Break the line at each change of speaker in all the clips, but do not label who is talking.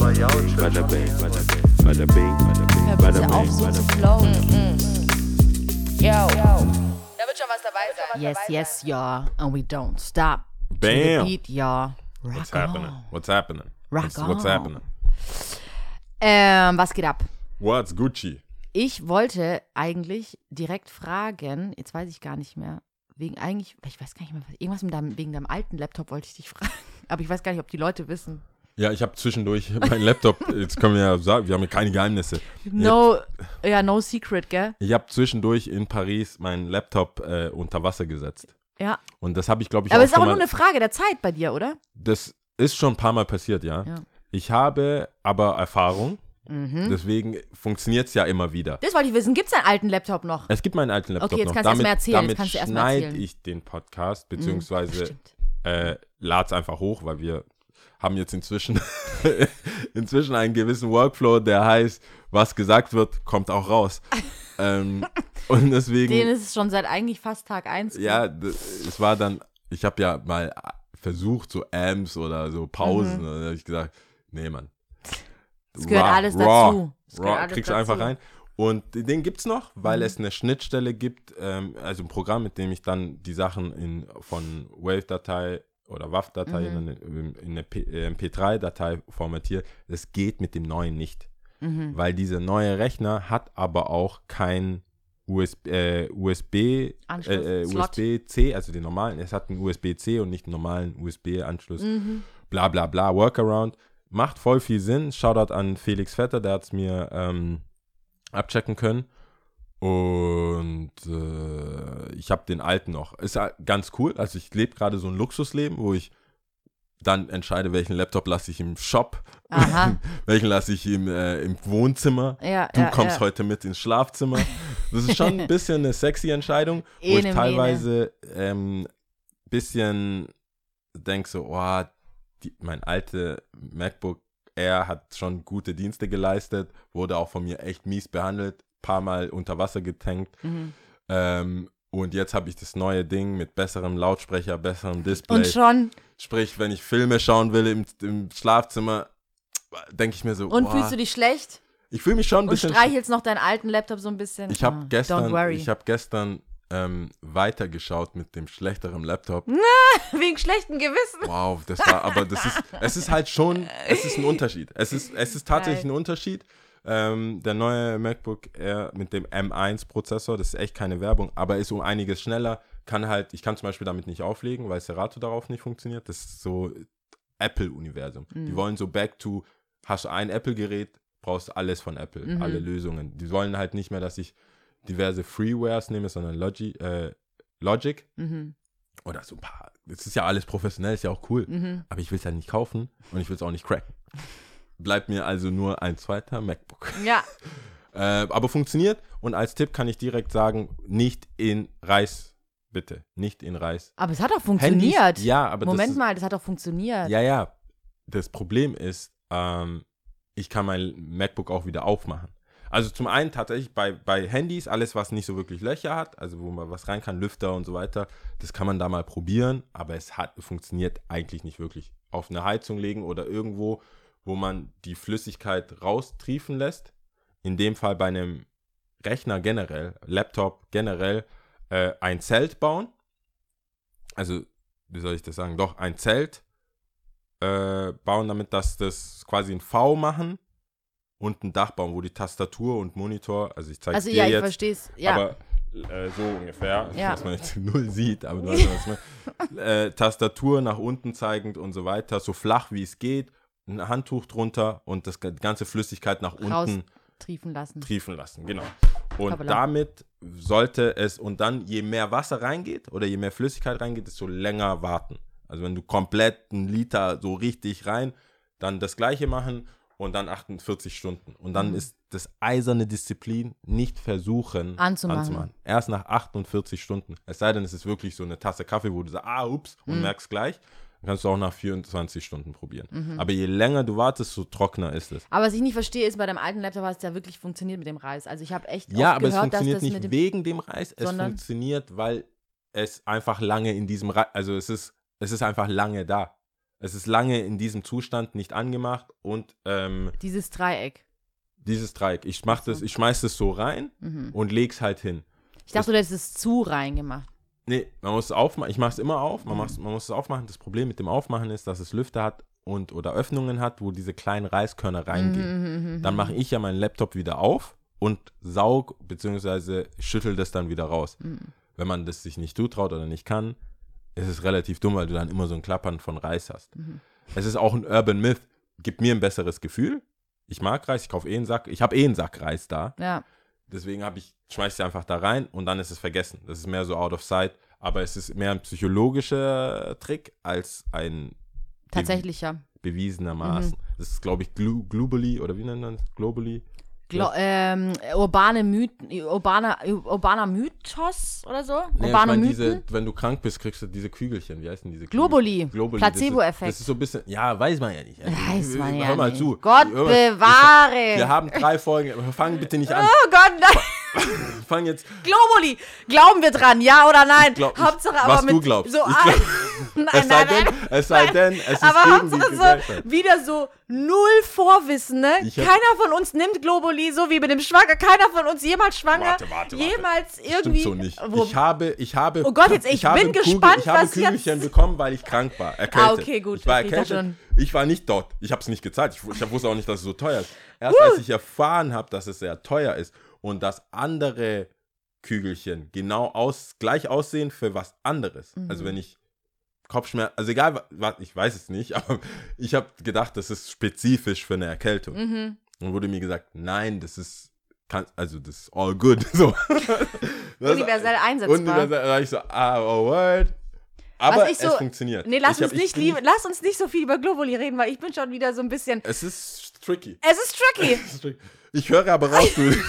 Bada bing, bada bing, bada bing,
auf,
bing,
so zu
bing.
flowen.
Yo. Da wird schon was dabei sein.
Yes, yes, ja. And we don't stop. To the
Bam.
beat, ja. Rock
What's happening?
on.
What's happening?
Rock
what's, what's
on.
happening?
Ähm, was geht ab?
What's Gucci?
Ich wollte eigentlich direkt fragen, jetzt weiß ich gar nicht mehr, wegen eigentlich, ich weiß gar nicht mehr, was- irgendwas mit deinem, wegen deinem alten Laptop wollte ich dich fragen, aber ich weiß gar nicht, ob die Leute wissen.
Ja, ich habe zwischendurch meinen Laptop, jetzt können wir ja sagen, wir haben ja keine Geheimnisse.
No, ja, no secret, gell?
Ich habe zwischendurch in Paris meinen Laptop äh, unter Wasser gesetzt.
Ja.
Und das habe ich, glaube ich,
Aber es ist auch
mal,
nur eine Frage der Zeit bei dir, oder?
Das ist schon ein paar Mal passiert, ja.
Ja.
Ich habe aber Erfahrung,
Mhm.
deswegen funktioniert es ja immer wieder.
Das wollte ich wissen. Gibt es deinen alten Laptop noch?
Es gibt meinen alten Laptop
Okay, jetzt
noch.
kannst du erst
damit
mal erzählen, jetzt
damit
kannst du erst mal
schneide ich den Podcast, beziehungsweise
Stimmt.
äh, lade es einfach hoch, weil wir haben jetzt inzwischen, inzwischen einen gewissen Workflow, der heißt, was gesagt wird, kommt auch raus. ähm, und deswegen,
Den ist es schon seit eigentlich fast Tag 1.
ja, es war dann, ich habe ja mal versucht, so Amps oder so Pausen, und dann habe ich gesagt, nee, Mann.
Es gehört
Raw,
alles
raw,
dazu. Es
Raw,
alles
kriegst du
dazu.
einfach rein. Und den gibt's noch, weil
Mhm.
es eine Schnittstelle gibt, ähm, also ein Programm, mit dem ich dann die Sachen in, von Wave-Datei oder WAV-Datei
Mhm.
in, eine- in eine P- äh, MP3-Datei formatiere. Das geht mit dem neuen nicht.
Mhm.
Weil dieser neue Rechner hat aber auch kein USB, äh, USB, äh, äh. USB-C, also den normalen. Es hat einen USB-C und nicht einen normalen USB-Anschluss
Mhm.
bla bla bla, Workaround. Macht voll viel Sinn. Shoutout an Felix Vetter, der hat es mir ähm, abchecken können. Und äh, ich habe den alten noch. Ist ja ganz cool. Also ich lebe gerade so ein Luxusleben, wo ich dann entscheide, welchen Laptop lasse ich im Shop, welchen lasse ich im, äh, im Wohnzimmer.
Ja,
Du
ja,
kommst
ja.
heute mit ins Schlafzimmer. Das ist schon ein bisschen eine sexy Entscheidung, wo ich teilweise ähm, bisschen denke so, oh, die, mein alte MacBook Air hat schon gute Dienste geleistet, wurde auch von mir echt mies behandelt, paar Mal unter Wasser getankt.
Mhm.
Ähm, und jetzt habe ich das neue Ding mit besserem Lautsprecher, besserem Display.
Und schon.
Sprich, wenn ich Filme schauen will im, im Schlafzimmer, denke ich mir so,
Und
boah,
fühlst du dich schlecht?
ich fühle mich schon ein
Und
bisschen
streichelst noch deinen alten Laptop so ein bisschen?
ich habe
Ah, Don't
gestern,
worry.
ich habe gestern ähm, weitergeschaut mit dem schlechteren Laptop.
Wegen schlechtem Gewissen.
Wow, das war, aber das ist, es ist halt schon, es ist ein Unterschied. Es ist, es ist tatsächlich
Geil.
ein Unterschied. Ähm, der neue MacBook Air mit dem M1-Prozessor, das ist echt keine Werbung, aber ist um einiges schneller. Kann halt, ich kann zum Beispiel damit nicht auflegen, weil Serato darauf nicht funktioniert. Das ist so Apple-Universum.
Mhm.
Die wollen so back to, hast ein Apple-Gerät, brauchst du alles von Apple,
Mhm.
alle Lösungen. Die wollen halt nicht mehr, dass ich diverse Freewares nehme, sondern Logi, äh, Logic
Mhm.
oder so ein paar. Das ist ja alles professionell, ist ja auch cool.
Mhm.
Aber ich will es ja nicht kaufen und ich will es auch nicht cracken. Bleibt mir also nur ein zweiter MacBook.
Ja.
Äh, aber funktioniert und als Tipp kann ich direkt sagen, nicht in Reis, bitte. Nicht in Reis.
Aber es hat doch funktioniert.
Handys, ja, aber
Moment
das ist,
mal, das hat doch funktioniert.
Ja, ja. Das Problem ist, ähm, ich kann mein MacBook auch wieder aufmachen. Also zum einen tatsächlich bei, bei Handys, alles was nicht so wirklich Löcher hat, also wo man was rein kann, Lüfter und so weiter, das kann man da mal probieren, aber es hat, funktioniert eigentlich nicht wirklich. Auf eine Heizung legen oder irgendwo, wo man die Flüssigkeit raustriefen lässt. In dem Fall bei einem Rechner generell, Laptop generell, äh, ein Zelt bauen. Also, wie soll ich das sagen? Doch, ein Zelt äh, bauen, damit dass das quasi ein V machen und ein Dach bauen, wo die Tastatur und Monitor, also ich zeige
Also
dir
ja, ich
jetzt,
verstehe es. Ja.
aber äh, so ungefähr,
Ja.
dass man jetzt null sieht, aber du weißt, was ich meine. äh, Tastatur nach unten zeigend und so weiter, so flach wie es geht, ein Handtuch drunter und das die ganze Flüssigkeit nach unten
Raustriefen lassen.
triefen lassen, genau. Und
Hoppala.
damit sollte es, und dann je mehr Wasser reingeht oder je mehr Flüssigkeit reingeht, desto länger warten. Also wenn du komplett einen Liter so richtig rein, dann das gleiche machen und dann 48 Stunden. Und
Mhm.
dann ist das eiserne Disziplin nicht versuchen
Anzumachen.
Erst nach 48 Stunden. Es sei denn, es ist wirklich so eine Tasse Kaffee, wo du sagst, ah, ups, und
Mhm.
merkst gleich. Dann kannst du auch nach 24 Stunden probieren. Aber je länger du wartest, so trockener ist es.
Aber was ich nicht verstehe, ist, bei deinem alten Laptop hat es ja wirklich funktioniert mit dem Reis. Also ich habe echt
Ja, aber es
gehört, dass
funktioniert
das
nicht
dem
wegen dem Reis, es funktioniert, weil es einfach lange in diesem Reis, also es ist, es ist einfach lange da. es ist lange in diesem Zustand nicht angemacht und ähm,
Dieses Dreieck.
dieses Dreieck, ich mach das, ich schmeiß das so rein
Mhm.
und leg's halt hin.
Ich dachte, du hättest es zu reingemacht.
Nee, man muss es aufmachen. Ich mache es immer auf. Man, macht's- man muss es aufmachen. Das Problem mit dem Aufmachen ist, dass es Lüfter hat und oder Öffnungen hat, wo diese kleinen Reiskörner reingehen.
Mhm,
Dann mache ich ja meinen Laptop wieder auf und saug bzw. schüttel das dann wieder raus.
Mhm.
Wenn man das sich nicht zutraut oder nicht kann, ist es relativ dumm, weil du dann immer so ein Klappern von Reis hast.
Mhm.
Es ist auch ein Urban Myth. Gibt mir ein besseres Gefühl. Ich mag Reis, ich kaufe eh einen Sack. Ich habe eh einen Sack Reis da.
Ja.
Deswegen habe ich, schmeiß sie einfach da rein und dann ist es vergessen. Das ist mehr so out of sight. Aber es ist mehr ein psychologischer Trick als ein
Tatsächlicher.
bewiesenermaßen.
Mhm.
Das ist, glaube ich, glo globally oder wie nennt man es? Globally?
Glo ähm, urbane Mythen, urbaner, urbaner Mythos oder so?
Nee, ich
urbane
meine,
Mythen?
diese, wenn du krank bist, kriegst du diese Kügelchen. Wie heißen diese Kügelchen?
Globuli.
Globuli. Das
Placebo-Effekt.
Das ist so ein bisschen, ja, weiß man ja nicht.
Weiß man ja
Hör mal
nicht.
zu.
Gott bewahre.
Wir haben drei Folgen. Fang bitte nicht an.
oh Gott, nein.
Fang jetzt.
Globuli. Glauben wir dran, ja oder nein?
glaub- ich-
Hauptsache
was
aber mit
du glaubst.
so
Ich glaub-
nein,
Es sei
nein,
denn,
nein.
es sei denn, es ist
Aber
die
Hauptsache so, wieder so null Vorwissen, ne?
Ich hab-
Keiner von uns nimmt Globuli, so wie mit dem Schwanger. Keiner von uns jemals schwanger.
Warte, warte, warte.
Jemals
Stimmt
irgendwie.
so nicht.
Wo,
ich habe, ich habe.
Oh Gott, jetzt, ich
habe
bin
Kugel,
gespannt,
Ich habe
was
Kügelchen
jetzt-
bekommen, weil ich krank war. Erkältet.
Ah, okay, gut,
Ich war
okay, ich
erkältet. Ich war nicht dort. Ich habe es nicht gezahlt. Ich, ich wusste auch nicht, dass es so teuer ist. Erst als ich erfahren habe, dass es sehr teuer ist und dass andere Kügelchen genau aus, gleich aussehen für was anderes.
Mhm.
Also wenn ich Kopfschmerzen, also egal, wa- was, ich weiß es nicht, aber ich habe gedacht, das ist spezifisch für eine Erkältung.
Mhm.
Und wurde mir gesagt, nein, das ist, kann, also das ist all good. So. Das-
Universell einsetzbar.
Universell, da war ich so, ah, oh, word. Aber
ich
es
so-
funktioniert.
Nee, lass
hab-
uns,
ich
nicht lieb, lass uns nicht so viel über Globuli reden, weil ich bin schon wieder so ein bisschen.
Es ist tricky.
Es ist tricky.
Es ist tricky. Ich höre aber raus, du.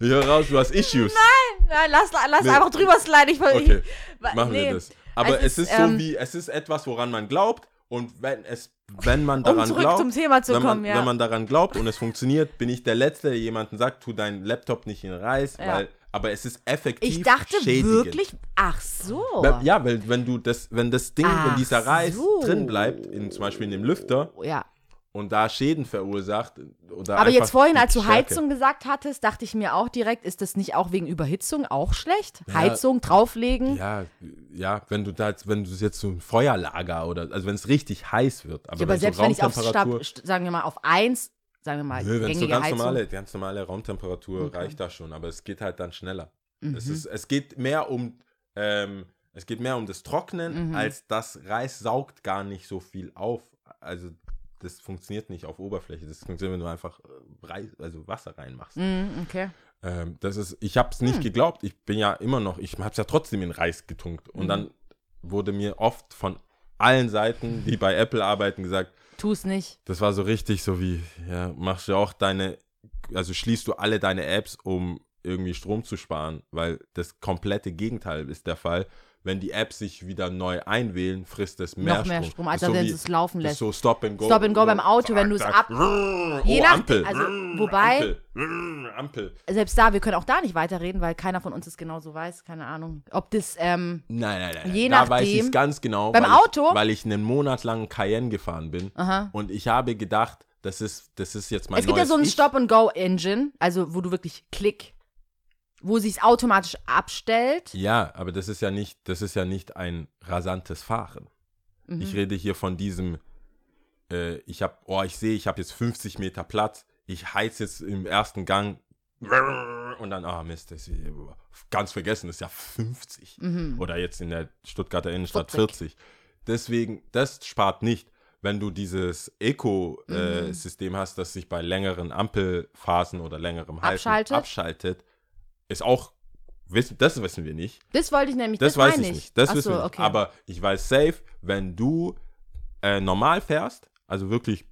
ich höre raus, du hast Issues.
Nein, lass, lass
Nee.
einfach drüber sliden. Ich,
Okay,
ich,
Machen
nee.
wir das. Aber
Es
es
ist,
ist, so
ähm,
wie, es ist etwas, woran man glaubt. Und wenn es, wenn man
Um
daran
zurück
glaubt,
zum Thema zu
wenn, man,
kommen, ja.
wenn man daran glaubt und es funktioniert, bin ich der Letzte, der jemanden sagt, tu deinen Laptop nicht in Reis,
Ja.
weil, aber es ist effektiv
Ich dachte
schädigend.
wirklich. Ach so.
Ja, weil wenn du das, wenn das Ding,
Ach
wenn dieser Reis
so.
drin bleibt, in, zum Beispiel in dem Lüfter
Ja.
und da Schäden verursacht oder
Aber jetzt vorhin, als du. Heizung gesagt hattest, dachte ich mir auch direkt, ist das nicht auch wegen Überhitzung auch schlecht?
Ja.
Heizung drauflegen?
Ja, ja, wenn du da jetzt, wenn du jetzt so ein Feuerlager oder, also wenn es richtig heiß wird, aber,
Ja, aber selbst
so
wenn ich auf Stab, st- sagen wir mal auf 1, sagen wir mal,
Nö, es so
gängige
ganz
Heizung.
normale, ganz normale Raumtemperatur
Okay.
reicht das schon, aber es geht halt dann schneller.
Mhm.
Es, ist, es geht mehr um, ähm, es geht mehr um das Trocknen,
Mhm.
als das Reis saugt gar nicht so viel auf. Also das funktioniert nicht auf Oberfläche. Das funktioniert, wenn du einfach äh, Reis, also Wasser reinmachst.
Mhm, okay.
Ähm, das ist, ich habe es nicht
Hm.
geglaubt. Ich bin ja immer noch, ich habe es ja trotzdem in Reis getunkt. Und
Mhm.
dann wurde mir oft von allen Seiten, die bei Apple arbeiten, gesagt,
Tu es nicht.
das war so richtig so wie, ja, machst du auch deine, also schließt du alle deine Apps, um irgendwie Strom zu sparen, weil das komplette Gegenteil ist der Fall. Wenn die Apps sich wieder neu einwählen, frisst es mehr
Noch mehr
Strom.
Strom,
Das
als
so
wenn es laufen lässt.
so Stop and Go.
Stop and go beim Auto, wenn du es ab-.
Oh,
Je nach-
Ampel.
also,
Ampel.
wobei-
Ampel.
Selbst da, wir können auch da nicht weiterreden, weil keiner von uns es genauso weiß. Keine Ahnung. Ob das, ähm,
Nein, nein, nein.
Je
da weiß ich
nachdem.
es ganz genau.
Beim
weil
Auto?
Ich, weil ich einen Monat lang Cayenne gefahren bin.
aha.
Und ich habe gedacht, das ist, das ist jetzt mein
Es gibt ja so
Ich.
Stop-and-Go-Engine, also wo du wirklich Klick, wo sich automatisch abstellt.
Ja, aber das ist ja nicht, das ist ja nicht ein rasantes Fahren.
Mhm.
Ich rede hier von diesem, äh, ich habe, oh, ich sehe, ich habe jetzt 50 Meter Platz, ich heiz jetzt im ersten Gang und dann, ah Mist, das ist, ganz vergessen, das ist ja 50.
Mhm.
Oder jetzt in der Stuttgarter Innenstadt
40.
40. Deswegen, das spart nicht. Wenn du dieses
Mhm.
Eco-System hast, das sich bei längeren Ampelphasen oder längerem Halten
Abschaltet?
abschaltet, ist auch, wissen, das wissen wir nicht.
Das wollte ich nämlich,
Das,
das,
weiß ich nicht. Das
Ach
wissen
so,
wir nicht.
okay.
Aber ich weiß safe, wenn du äh, normal fährst, also wirklich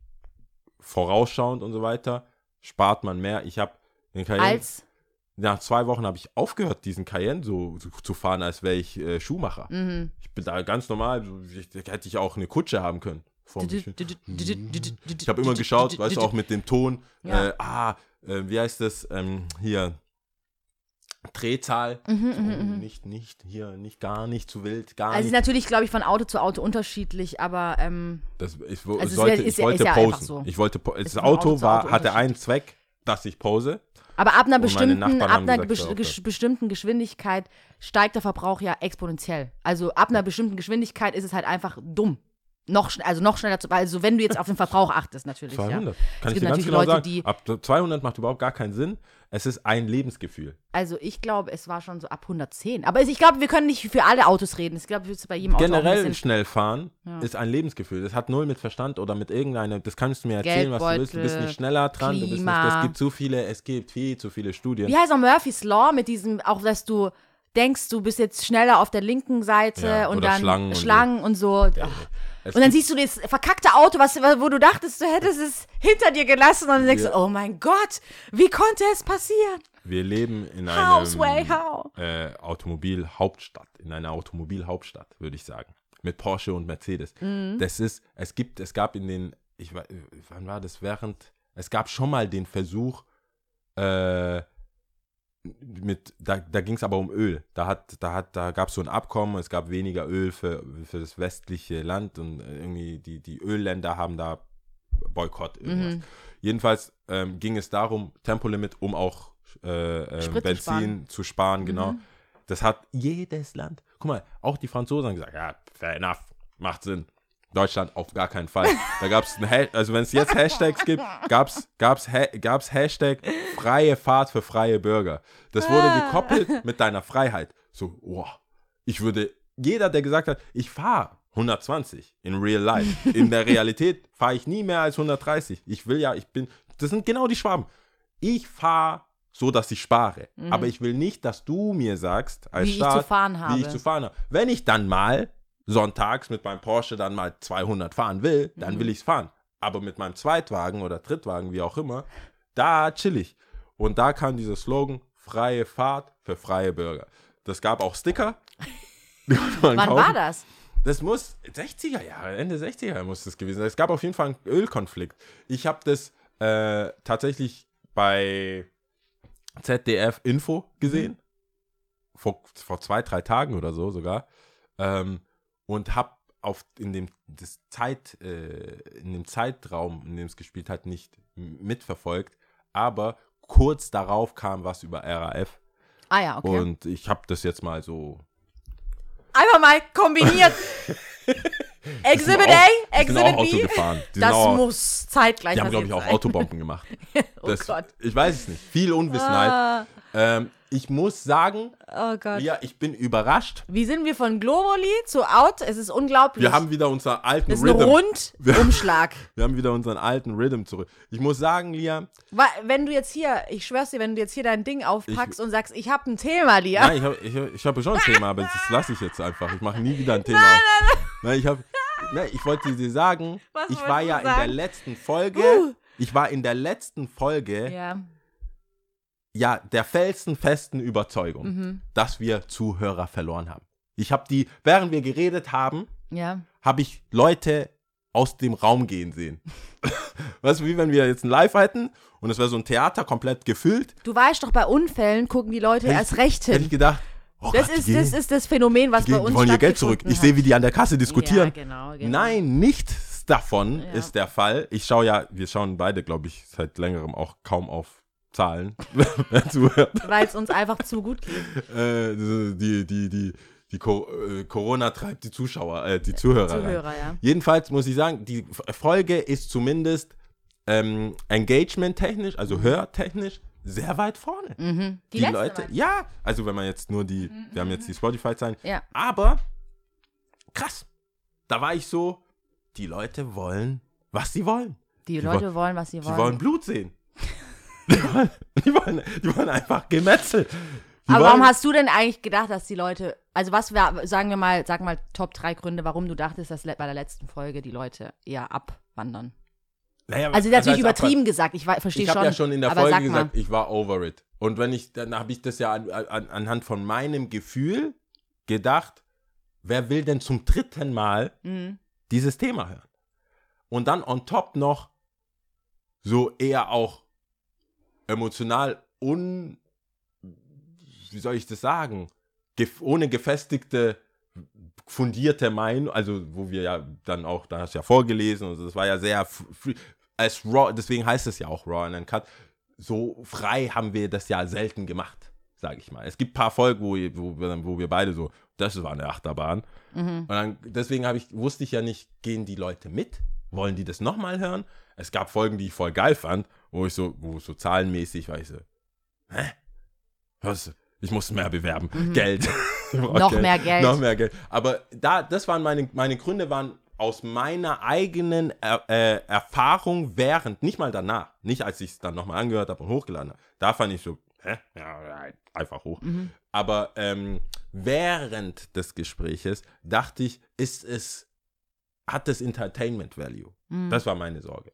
vorausschauend und so weiter, spart man mehr. Ich habe den Cayenne,
Als,
nach zwei Wochen habe ich aufgehört, diesen Cayenne so, so zu fahren, als wäre ich äh, Schuhmacher.
mhm.
Ich bin da ganz normal, ich, hätte ich auch eine Kutsche haben können. Ich habe immer geschaut, weißt du, auch mit dem Ton.
Ja.
Äh, ah, äh, wie heißt das? Ähm, hier. Drehzahl, so, nicht, nicht, hier, nicht, gar nicht zu wild, gar
Mhm, Also ist
nicht.
natürlich, glaube ich, von Auto zu Auto unterschiedlich, aber ähm,
Das, ich,
Also
sollte,
ist
ich wollte
ja
posen.
so.
Ich wollte, po- das Auto
Auto
war,
Auto
hatte einen. Zweck, dass ich pose.
aber ab einer bestimmten, ab einer
gesagt, okay.
gesch- bestimmten Geschwindigkeit steigt der Verbrauch ja exponentiell. Also ab einer bestimmten Geschwindigkeit ist es halt einfach dumm. Noch, also noch schneller zu, also wenn du jetzt auf den Verbrauch achtest, natürlich.
200.
Ja.
Kann
Es
ich
gibt
dir ganz genau
Leute,
sagen.
die-
Ab 200 macht überhaupt gar keinen Sinn. Es ist ein Lebensgefühl.
Also ich glaube, es war schon so ab 110. Aber ich glaube, wir können nicht für alle Autos reden. Ich glaube, ist bei jedem Auto ein
Generell
bisschen
schnell fahren ist ein Lebensgefühl. Das hat null mit Verstand oder mit irgendeiner, das kannst du mir erzählen, was du willst. Du bist nicht schneller dran, du bist nicht, es gibt zu viele, es gibt viel zu viele Studien.
Wie heißt auch Murphy's Law mit diesem, auch dass du denkst, du bist jetzt schneller auf der linken Seite
Ja,
und dann
Schlangen und so.
Schlangen und so. Ach.
Es
Und dann siehst du das verkackte Auto, was, wo du dachtest, du hättest es hinter dir gelassen und dann denkst du, oh mein Gott, wie konnte es passieren?
Wir leben in
how?
äh, Automobilhauptstadt, in einer Automobilhauptstadt, würde ich sagen. Mit Porsche und Mercedes.
Mhm.
Das ist, es gibt, es gab in den, ich weiß, wann war das? Während, es gab schon mal den Versuch, äh, mit, da, da ging es aber um Öl. Da hat, da hat, da gab es so ein Abkommen, es gab weniger Öl für, für das westliche Land und irgendwie die, die Ölländer haben da Boykott irgendwas.
Mhm.
Jedenfalls ähm, ging es darum, Tempolimit, um auch äh, ähm, Benzin
sparen.
zu sparen, genau.
Mhm.
Das hat jedes Land, guck mal, auch die Franzosen haben gesagt, ja, fair enough, macht Sinn. Deutschland auf gar keinen Fall. Da gab es, also wenn es jetzt Hashtags gibt, gab es gab's, Ha- gab's Hashtag freie Fahrt für freie Bürger. Das wurde
Ah.
gekoppelt mit deiner Freiheit. So, wow, ich würde, jeder, der gesagt hat, ich fahre 120 in real life, in der Realität fahre ich nie mehr als 130. Ich will ja, ich bin, das sind genau die Schwaben. Ich fahre so, dass ich spare. Aber ich will nicht, dass du mir sagst, als
Mhm. Wie ich zu
Staat,
fahren
wie
habe.
ich zu fahren habe. Wenn ich dann mal sonntags mit meinem Porsche dann mal 200 fahren will, dann
Mhm.
will ich es fahren. Aber mit meinem Zweitwagen oder Drittwagen, wie auch immer, da chill ich. Und da kam dieser Slogan, freie Fahrt für freie Bürger. Das gab auch Sticker.
Wann
kaufen.
war das?
Das muss 60er Jahre, Ende 60er muss das gewesen sein. Es gab auf jeden Fall einen Ölkonflikt. Ich habe das äh, tatsächlich bei ZDF Info gesehen. Vor, vor zwei, drei Tagen oder so sogar. Ähm, und habe auf in dem das Zeit äh, in dem Zeitraum, in dem es gespielt hat, nicht mitverfolgt. Aber kurz darauf kam was über RAF
Ah ja, okay.
und ich habe das jetzt mal so
Einfach mal kombiniert. Exhibit A,
sind auch
Exhibit
Auto
B.
gefahren.
Das
auch-
muss zeitgleich
Die haben, glaube ich, auch
sein.
Autobomben gemacht.
Oh
Das,
Gott.
Ich weiß es nicht. Viel Unwissenheit.
Ah,
Ähm, ich muss sagen,
oh
ja, ich bin überrascht.
Wie sind wir von Globally zu Out? Es ist unglaublich.
Wir haben wieder unseren alten
das ist ein
Rhythm.
Rundumschlag.
Wir haben wieder unseren alten Rhythm zurück. Ich muss sagen, Lia,
wenn du jetzt hier, ich schwör's dir, wenn du jetzt hier dein Ding aufpackst und sagst, ich habe ein Thema, Lia.
nein, ich habe ich, hab- ich hab schon ein Thema, aber das lasse ich jetzt einfach. Ich mache nie wieder ein Thema auf. Nein, ich habe, nein, ich wollte dir sagen,
Was
ich war ja in der
sagen?
letzten Folge,
Uh.
ich war in der letzten Folge
Ja.
ja, der felsenfesten Überzeugung,
Mhm.
dass wir Zuhörer verloren haben. Ich habe die, während wir geredet haben,
Ja.
habe ich Leute aus dem Raum gehen sehen. weißt du, wie wenn wir jetzt ein Live hätten und es wäre so ein Theater komplett gefüllt,
Du weißt doch, bei Unfällen gucken die Leute
Hätte
erst recht
hätte ich
hin.
gedacht, oh
Das
Gott,
ist, das ist das Phänomen, was
die,
bei uns
die wollen ihr Geld zurück. Ich sehe, wie die an der Kasse diskutieren.
Ja, genau, genau.
Nein, nichts davon
Ja.
ist der Fall. Ich schaue ja, wir schauen beide, glaube ich, seit längerem auch kaum auf Zahlen.
Weil es uns einfach zu gut geht.
äh, die, die, die, die Co äh, Corona treibt die Zuschauer, äh, die Zuhörer.
Zuhörer, ja.
Jedenfalls muss ich sagen, die Folge ist zumindest ähm, engagement-technisch, also hörtechnisch, sehr weit vorne.
Mhm. Die,
Die, Leute,
Mal.
ja, also wenn man jetzt nur die, wir haben jetzt die Spotify-Zahlen,
Ja.
aber krass, da war ich so, die Leute wollen, was sie wollen.
Die,
Die
Leute
wollen-
wollen, was sie
Die
wollen.
wollen Blut sehen. Die wollen, die wollen, die wollen einfach Gemetzel. Die
Aber warum
wollen-
hast du denn eigentlich gedacht, dass die Leute, also was wär, sagen wir mal, sag mal Top 3 Gründe, warum du dachtest, dass bei der letzten Folge die Leute eher abwandern?
Naja,
Also natürlich übertrieben gesagt, ich verstehe
Ich
schon.
habe ja schon in der Folge
sag
gesagt, ich war over it. Und wenn ich, dann habe ich das ja an, an, anhand von meinem Gefühl gedacht, wer will denn zum dritten Mal
Mhm.
dieses Thema hören? Und dann on top noch so eher auch emotional un, wie soll ich das sagen, Gef ohne gefestigte, fundierte Meinung, also wo wir ja dann auch, da hast du ja vorgelesen und so, das war ja sehr, als Raw, deswegen heißt es ja auch Raw and Uncut, so frei haben wir das ja selten gemacht, sage ich mal. Es gibt ein paar Folgen, wo, wo, wo wir beide so, das war eine Achterbahn. Und dann, deswegen habe ich, wusste ich ja nicht, gehen die Leute mit? Wollen die das nochmal hören? Es gab Folgen, die ich voll geil fand, wo ich so, wo so zahlenmäßig war ich so, hä? Was? Ich muss mehr bewerben. Geld. Ich brauch
Noch mehr Geld.
Noch mehr Geld. Aber da, das waren meine, meine Gründe waren aus meiner eigenen er, äh, Erfahrung während, nicht mal danach, nicht als ich es dann nochmal angehört habe und hochgeladen habe. Da fand ich so, hä? Ja, einfach hoch. Aber ähm, während des Gespräches dachte ich, ist es, hat es Entertainment Value? Das war meine Sorge,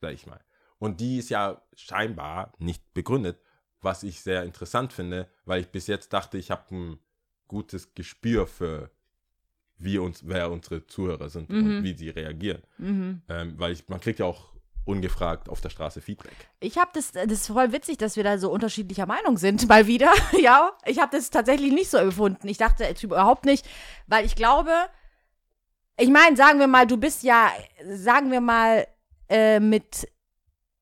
sag ich mal. Und die ist ja scheinbar nicht begründet, was ich sehr interessant finde, weil ich bis jetzt dachte, ich habe ein gutes Gespür für wie uns, wer unsere Zuhörer sind und wie sie reagieren. Ähm, weil ich, man kriegt ja auch ungefragt auf der Straße Feedback.
Ich habe das, das ist voll witzig, dass wir da so unterschiedlicher Meinung sind, mal wieder. ja, ich habe das tatsächlich nicht so empfunden. Ich dachte jetzt überhaupt nicht, weil ich glaube, ich meine, sagen wir mal, du bist ja, sagen wir mal, äh, mit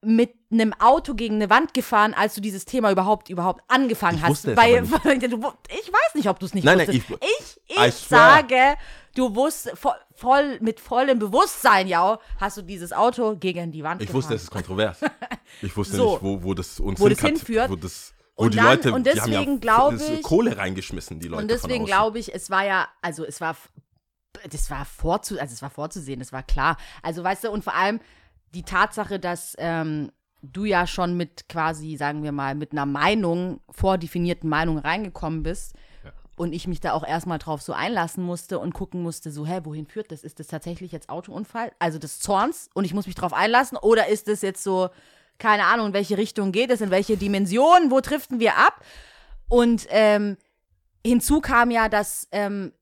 mit einem Auto gegen eine Wand gefahren, als du dieses Thema überhaupt überhaupt angefangen
Ich
hast.
es
Weil, weil du, ich weiß nicht, ob du es nicht
Nein, nein,
wusstest.
ich-
ich, ich
swear.
sage, du wusst voll, voll mit vollem Bewusstsein, ja, hast du dieses Auto gegen die Wand
Ich
gefahren.
wusste, es ist kontrovers. Ich wusste
So.
nicht, wo, wo das uns
Wo hinführt.
Wo, das, wo
Und
die
dann-
Leute,
und
die haben
deswegen
ja
glaube
das
ich-
Kohle reingeschmissen, die Leute
Und deswegen glaube ich, es war ja, also es war, das war vorzu, also es war vorzusehen, das war klar. Also weißt du, und vor allem die Tatsache, dass ähm, du ja schon mit quasi, sagen wir mal, mit einer Meinung, vordefinierten Meinung reingekommen bist und ich mich da auch erstmal drauf so einlassen musste und gucken musste, so, hä, wohin führt das? Ist das tatsächlich jetzt Autounfall? Also des Zorns und ich muss mich drauf einlassen oder ist das jetzt so, keine Ahnung, in welche Richtung geht es, in welche Dimension, wo driften wir ab? Und ähm, hinzu kam ja, dass, ähm,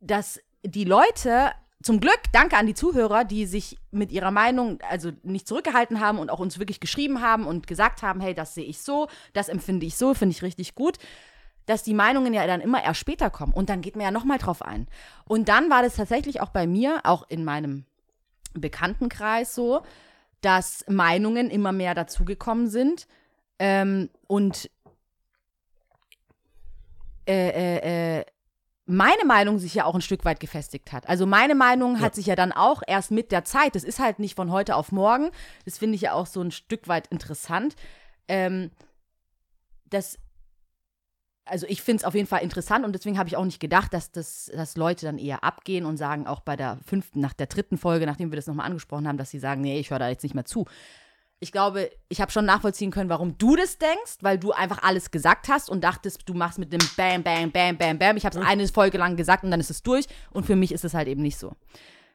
dass die Leute, zum Glück, danke an die Zuhörer, die sich mit ihrer Meinung also nicht zurückgehalten haben und auch uns wirklich geschrieben haben und gesagt haben, hey, das sehe ich so, das empfinde ich so, finde ich richtig gut, dass die Meinungen ja dann immer erst später kommen. Und dann geht man ja nochmal drauf ein. Und dann war das tatsächlich auch bei mir, auch in meinem Bekanntenkreis so, dass Meinungen immer mehr dazugekommen sind ähm, und äh, äh, äh, meine Meinung sich ja auch ein Stück weit gefestigt hat. Also meine Meinung hat sich ja dann auch erst mit der Zeit, das ist halt nicht von heute auf morgen, das finde ich ja auch so ein Stück weit interessant, ähm, dass also ich finde es auf jeden Fall interessant und deswegen habe ich auch nicht gedacht, dass, das, dass Leute dann eher abgehen und sagen, auch bei der fünften, nach der dritten Folge, nachdem wir das nochmal angesprochen haben, dass sie sagen, nee, ich höre da jetzt nicht mehr zu. Ich glaube, ich habe schon nachvollziehen können, warum du das denkst, weil du einfach alles gesagt hast und dachtest, du machst mit dem Bam, Bam, Bam, Bam, Bam. Ich habe es eine Folge lang gesagt und dann ist es durch und für mich ist es halt eben nicht so.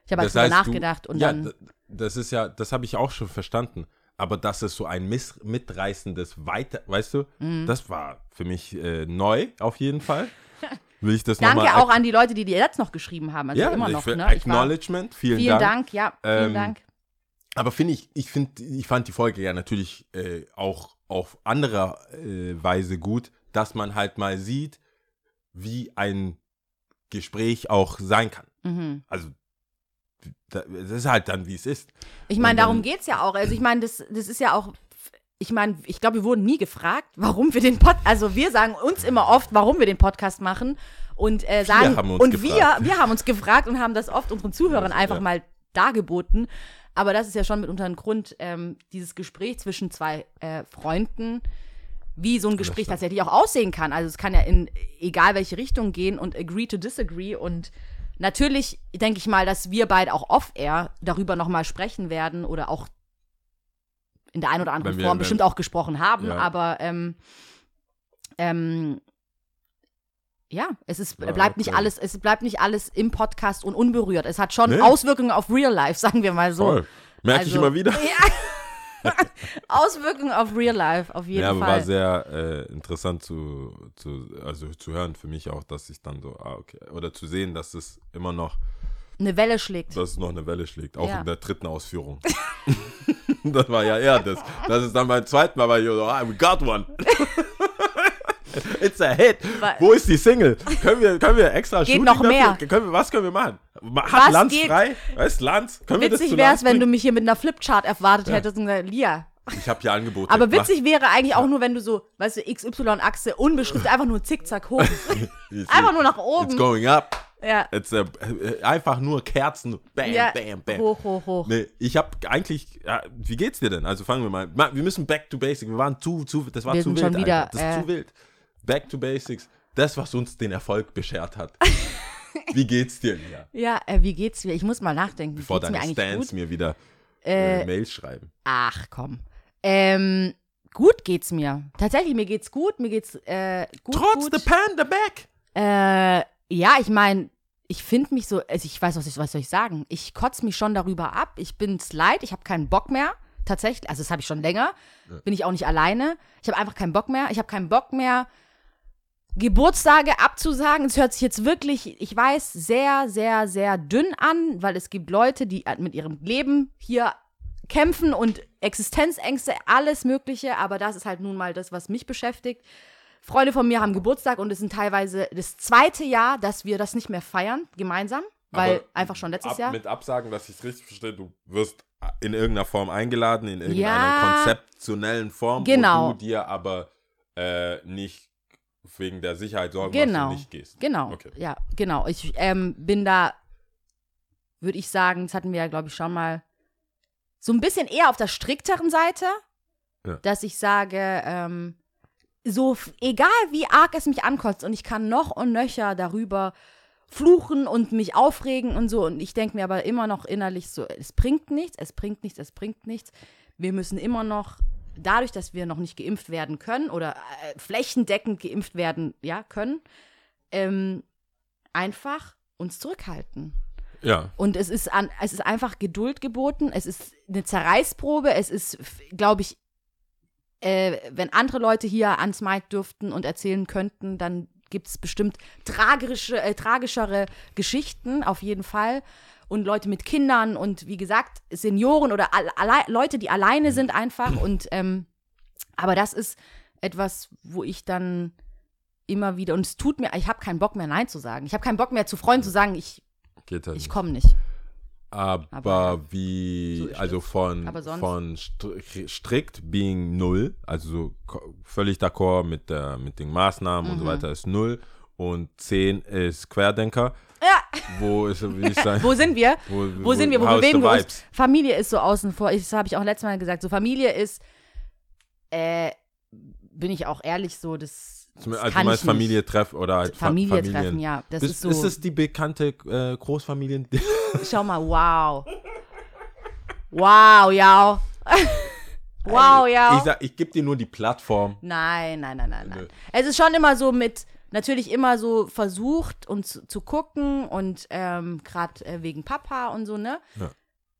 Ich habe halt drüber
heißt, du-
nachgedacht und
ja,
dann.
das ist ja, das habe ich auch schon verstanden. Aber das ist so ein miss mitreißendes Weiter, weißt du,
Mhm.
das war für mich äh, neu auf jeden Fall. Will ich das
Danke auch an die Leute, die dir jetzt noch geschrieben haben. Also
ja,
immer noch. Ne?
Acknowledgement, vielen,
vielen
Dank.
Dank. ja, vielen
Ähm,
Dank.
Aber finde ich, ich finde, ich fand die Folge ja natürlich äh, auch auf andere äh, Weise gut, dass man halt mal sieht, wie ein Gespräch auch sein kann.
Mhm.
Also da- es ist halt dann, wie es ist.
Ich meine, darum geht's ja auch. Also ich meine, das, das ist ja auch, ich meine, ich glaube, wir wurden nie gefragt, warum wir den Pod, also wir sagen uns immer oft, warum wir den Podcast machen und äh, sagen,
uns
und
gefragt.
wir, wir haben uns gefragt und haben das oft unseren Zuhörern einfach
ja.
mal dargeboten. Aber das ist ja schon mitunter ein Grund, ähm, dieses Gespräch zwischen zwei äh, Freunden, wie so ein Gespräch tatsächlich auch aussehen kann. Also es kann ja in egal welche Richtung gehen und agree to disagree und natürlich denke ich mal, dass wir beide auch off-air darüber nochmal sprechen werden oder auch in der einen oder anderen
wir-
Form bestimmt auch gesprochen haben,
Ja.
aber ähm, ähm, ja, es ist,
Ja,
bleibt nicht
okay.
alles, es bleibt nicht alles im Podcast und unberührt. Es hat schon
Nee.
Auswirkungen auf Real Life, sagen wir mal so.
Toll. Merke ich
Also-
immer wieder.
Ja. Auswirkungen auf Real Life, auf jeden
Ja, aber
Fall.
war sehr äh, interessant zu, zu, also zu hören für mich auch, dass ich dann so, ah, okay, oder zu sehen, dass es immer noch,
Eine Welle schlägt.
dass es noch eine Welle schlägt, auch
Ja.
in der dritten Ausführung. das war ja eher das. Das ist dann beim zweiten Mal, weil ich so, ah, we got one. It's a hit.
Wa-
Wo ist die Single? Können wir, können wir extra
Geht
Shooting
noch
dafür?
mehr.
Können wir, was können wir machen? Ma- Hat
Was
Lanz
geht?
frei? Was ist Lanz? Können wir das
Witzig
zu
wäre es, wenn du mich hier mit einer Flipchart erwartet hättest und gesagt, Lia.
Ich habe hier Angebote.
Aber
Mach-
witzig wäre eigentlich auch nur, wenn du so, weißt du, XY-Achse unbeschriftet, einfach nur zickzack hoch.
It's-
einfach nur nach
It's
oben.
going up.
Ja.
It's a, äh, einfach nur Kerzen. Bam,
ja.
bam, bam.
Hoch, hoch, hoch.
Nee, ich habe eigentlich, ja, wie geht's dir denn? Also fangen wir mal, Ma- wir müssen back to basics. Wir waren zu, zu, das war
Wir
zu
sind
wild.
schon wieder.
Das ist
äh,
zu wild. Back to basics. Das, was uns den Erfolg beschert hat. wie geht's dir, Lia?
Ja, äh, wie geht's mir? Ich muss mal nachdenken.
Bevor
geht's mir
deine
eigentlich
Stans
gut?
mir wieder äh, Mails schreiben.
Ach, komm. Ähm, gut geht's mir. Tatsächlich, mir geht's gut. Mir geht's äh, gut.
Trotz
gut.
the pandemic.
Äh, ja, ich meine, ich finde mich so, also ich weiß, was, ich, was soll ich sagen? Ich kotze mich schon darüber ab. Ich bin's leid, ich habe keinen Bock mehr. Tatsächlich, also das habe ich schon länger. Bin ich auch nicht alleine. Ich habe einfach keinen Bock mehr. Ich habe keinen Bock mehr, Geburtstage abzusagen. Es hört sich jetzt wirklich, ich weiß, sehr, sehr, sehr dünn an, weil es gibt Leute, die mit ihrem Leben hier kämpfen und Existenzängste, alles Mögliche. Aber das ist halt nun mal das, was mich beschäftigt. Freunde von mir haben Geburtstag und es sind teilweise das zweite Jahr, dass wir das nicht mehr feiern, gemeinsam, weil
Aber
einfach schon letztes
Ab,
Jahr.
Mit Absagen, dass ich es richtig verstehe, du wirst in irgendeiner Form eingeladen, in irgendeiner
Ja.
konzeptionellen Form,
Genau.
wo du dir aber äh, nicht wegen der Sicherheit sorgen
Genau.
machst und nicht gehst.
Genau,
Okay.
ja, genau. Ich ähm, bin da, würde ich sagen, das hatten wir ja, glaube ich, schon mal, so ein bisschen eher auf der strikteren Seite,
Ja.
dass ich sage, ähm, so egal wie arg es mich ankotzt und ich kann noch und nöcher darüber fluchen und mich aufregen und so und ich denke mir aber immer noch innerlich so, es bringt nichts, es bringt nichts, es bringt nichts. Wir müssen immer noch dadurch, dass wir noch nicht geimpft werden können oder äh, flächendeckend geimpft werden, ja, können, ähm, einfach uns zurückhalten.
Ja.
Und es ist, an, es ist einfach Geduld geboten. Es ist eine Zerreißprobe. Es ist, glaube ich, äh, wenn andere Leute hier ans Mic dürften und erzählen könnten, dann gibt es bestimmt tragische, äh, tragischere Geschichten, auf jeden Fall. Und Leute mit Kindern und wie gesagt, Senioren oder Leute, die alleine sind einfach. Und ähm, aber das ist etwas, wo ich dann immer wieder, und es tut mir, ich habe keinen Bock mehr, Nein zu sagen. Ich habe keinen Bock mehr zu Freunden zu sagen, ich,
halt
ich komme nicht.
Aber,
Aber,
wie,
so
also von, von stri- strikt being null, also so völlig d'accord mit, der, mit den Maßnahmen
Mhm.
und so weiter ist null und 10 ist Querdenker.
Ja.
Wo ist,
Wo sind wir?
Wo,
Wo sind wir? Wo bewegen wir uns? Familie ist so außen vor. Ich- Das habe ich auch letztes Mal gesagt. So Familie ist, äh, bin ich auch ehrlich so, das, das
Also du meinst. Familie treffen oder halt Fa-
Familie
Familien.
treffen, ja. Das
Ist,
ist so,
ist es die bekannte äh, Großfamilien?
schau mal, wow. Wow, ja. wow, ja.
Ich, sag, ich gebe dir nur die Plattform.
Nein, nein, nein, nein, nein. Es ist schon immer so mit, natürlich immer so versucht und zu, zu gucken und ähm, gerade äh, wegen Papa und so, ne?
Ja.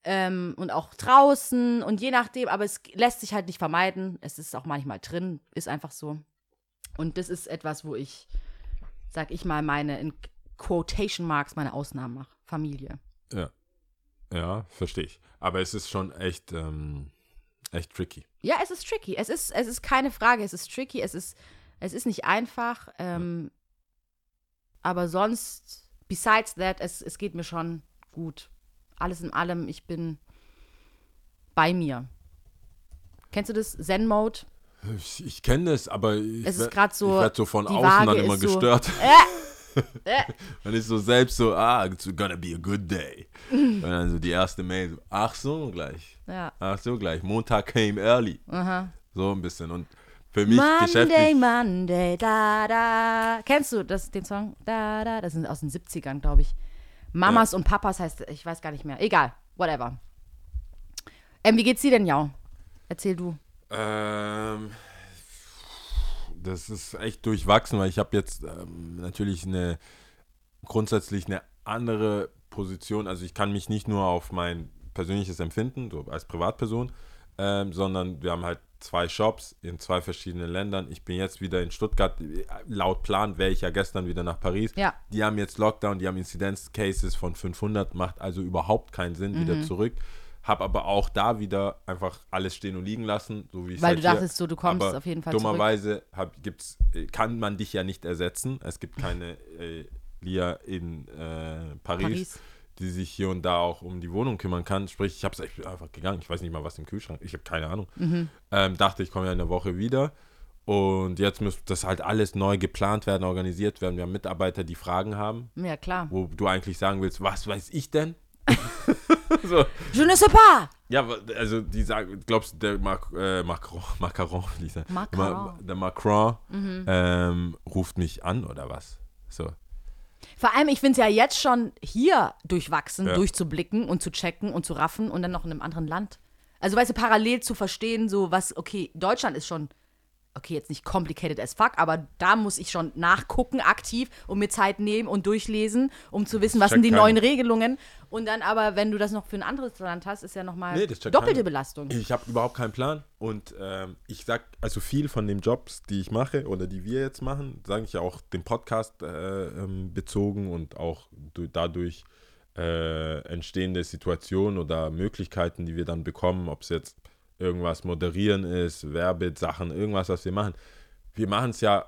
Ähm, und auch draußen und je nachdem, aber es lässt sich halt nicht vermeiden. Es ist auch manchmal drin, ist einfach so. Und das ist etwas, wo ich, sag ich mal, meine in Quotation Marks, meine Ausnahmen mache. Familie.
Ja. Ja, verstehe ich. Aber es ist schon echt, ähm, echt tricky.
Ja, es ist tricky. Es ist, es ist keine Frage, es ist tricky, es ist, es ist nicht einfach. Ähm, aber sonst, besides that, es, es geht mir schon gut. Alles in allem, ich bin bei mir. Kennst du das? Zen-Mode?
Ich, ich kenne das, aber ich,
Es ist grad so,
ich werde so von außen
Waage
dann immer
ist so-
gestört.
Äh,
Dann ist so selbst so, ah, it's gonna be a good day. Und dann so die erste Mail, so, ach so gleich.
ja.
Ach so gleich. Montag came early.
Aha.
So ein bisschen. Und für mich
Monday,
geschäftlich.
Monday, da, da. Kennst du das, den Song? Da, da. Das sind aus den 70ern, glaube ich. Mamas und Papas heißt, ich weiß gar nicht mehr. Egal, whatever. Ähm, wie geht's dir denn, Jau? Erzähl du.
Ähm, das ist echt durchwachsen, weil ich habe jetzt ähm, natürlich eine grundsätzlich eine andere Position. Also ich kann mich nicht nur auf mein persönliches Empfinden, so als Privatperson, ähm, sondern wir haben halt zwei Shops in zwei verschiedenen Ländern. Ich bin jetzt wieder in Stuttgart. Laut Plan wäre ich ja gestern wieder nach Paris.
Ja.
Die haben jetzt Lockdown, die haben Inzidenzcases von 500, macht also überhaupt keinen Sinn, wieder zurück. habe aber auch da wieder einfach alles stehen und liegen lassen, so wie ich
Weil du dachtest so, du kommst
aber
auf jeden Fall zurück.
dummerweise hab, gibt's, äh, kann man dich ja nicht ersetzen. Es gibt keine äh, Lia in äh, Paris,
Paris.
Die sich hier und da auch um die Wohnung kümmern kann. Sprich, ich habe einfach gegangen. Ich weiß nicht mal, was im Kühlschrank Ich habe keine Ahnung.
Mhm.
Ähm, dachte, ich komme ja in der Woche wieder. Und jetzt muss das halt alles neu geplant werden, organisiert werden. Wir haben Mitarbeiter, die Fragen haben,
Ja, klar.
wo du eigentlich sagen willst, was weiß ich denn? so.
Je ne sais pas!
Ja, also die sagen, glaubst du, der Mac, äh, Macron, Macaron, sagen.
Macron. Mhm.
Ma, der Macron ähm, ruft mich an oder was? So.
Vor allem, ich finde es ja jetzt schon hier durchwachsen,
Ja.
durchzublicken und zu checken und zu raffen und dann noch in einem anderen Land. Also, weißt du, parallel zu verstehen, so was, okay, Deutschland ist schon, okay, jetzt nicht complicated as fuck, aber da muss ich schon nachgucken, aktiv und mir Zeit nehmen und durchlesen, um zu wissen, was sind die
keiner.
neuen Regelungen. Und dann aber, wenn du das noch für ein anderes Land hast, ist ja nochmal
Nee,
doppelte
keiner.
Belastung.
Ich habe überhaupt keinen Plan und ähm, ich sag, also viel von den Jobs, die ich mache oder die wir jetzt machen, sage ich ja auch dem Podcast äh, ähm, bezogen und auch du, dadurch äh, entstehende Situationen oder Möglichkeiten, die wir dann bekommen, ob es jetzt irgendwas moderieren ist, Werbesachen, irgendwas, was wir machen. Wir machen es ja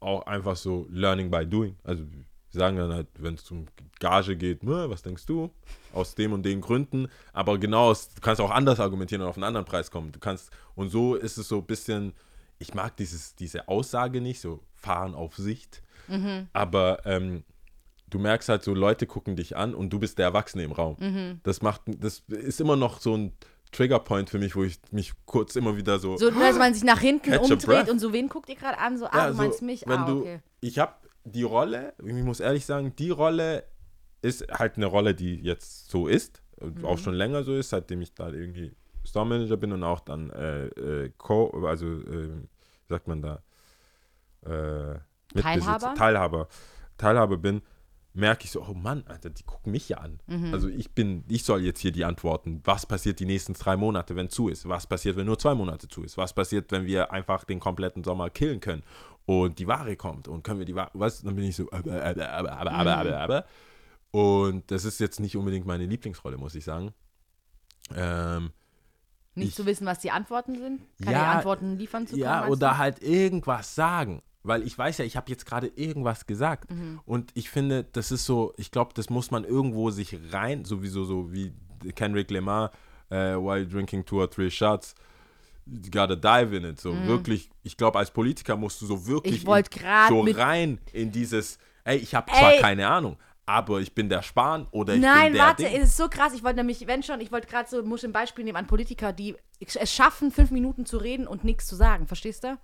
auch einfach so Learning by Doing. Also wir sagen dann halt, wenn es um Gage geht, "Nö, was denkst du? Aus dem und den Gründen. Aber genau, du kannst auch anders argumentieren und auf einen anderen Preis kommen. Du kannst, und so ist es so ein bisschen, ich mag dieses, diese Aussage nicht, so fahren auf Sicht. Aber ähm, du merkst halt so, Leute gucken dich an und du bist der Erwachsene im Raum. Das macht, das ist immer noch so ein Triggerpoint für mich, wo ich mich kurz immer wieder so,
So, dass man sich nach hinten umdreht
breath.
und so, wen guckt ihr gerade an? So, ah,
Ja,
du
so,
meinst mich?
Wenn
ah,
du,
okay.
Ich habe die Rolle, ich muss ehrlich sagen, die Rolle ist halt eine Rolle, die jetzt so ist,
Mhm.
auch schon länger so ist, seitdem ich da irgendwie Store Manager bin und auch dann äh, äh, Co, also äh, wie sagt man da, äh,
Teilhaber?
Teilhaber, Teilhaber bin, merke ich so, oh Mann, Alter, die gucken mich ja an.
Mhm.
Also ich bin, ich soll jetzt hier die antworten. Was passiert die nächsten drei Monate, wenn zu ist? Was passiert, wenn nur zwei Monate zu ist? Was passiert, wenn wir einfach den kompletten Sommer killen können und die Ware kommt und können wir die Ware, was? Dann bin ich so, aber, aber, aber, aber, aber, aber, aber. Und das ist jetzt nicht unbedingt meine Lieblingsrolle, muss ich sagen. Ähm,
Nicht
ich-
zu wissen, was die Antworten sind? Keine
Ja,
Antworten liefern zu können?
Ja, oder
du?
halt irgendwas sagen. Weil ich weiß ja, ich habe jetzt gerade irgendwas gesagt.
Mhm.
Und ich finde, das ist so, ich glaube, das muss man irgendwo sich rein, sowieso so wie Kendrick Lamar, äh, while drinking two or three shots, you gotta dive in it. So wirklich, ich glaube, als Politiker musst du so wirklich
Mhm.
In- so rein in dieses, ey, ich habe zwar keine Ahnung, aber ich bin der Spahn oder ich
Nein,
bin der
warte,
Ding.
es ist so krass. Ich wollte nämlich, wenn schon, ich wollte gerade so, muss ein Beispiel nehmen an Politiker, die es schaffen, fünf Minuten zu reden und nichts zu sagen. Verstehst du?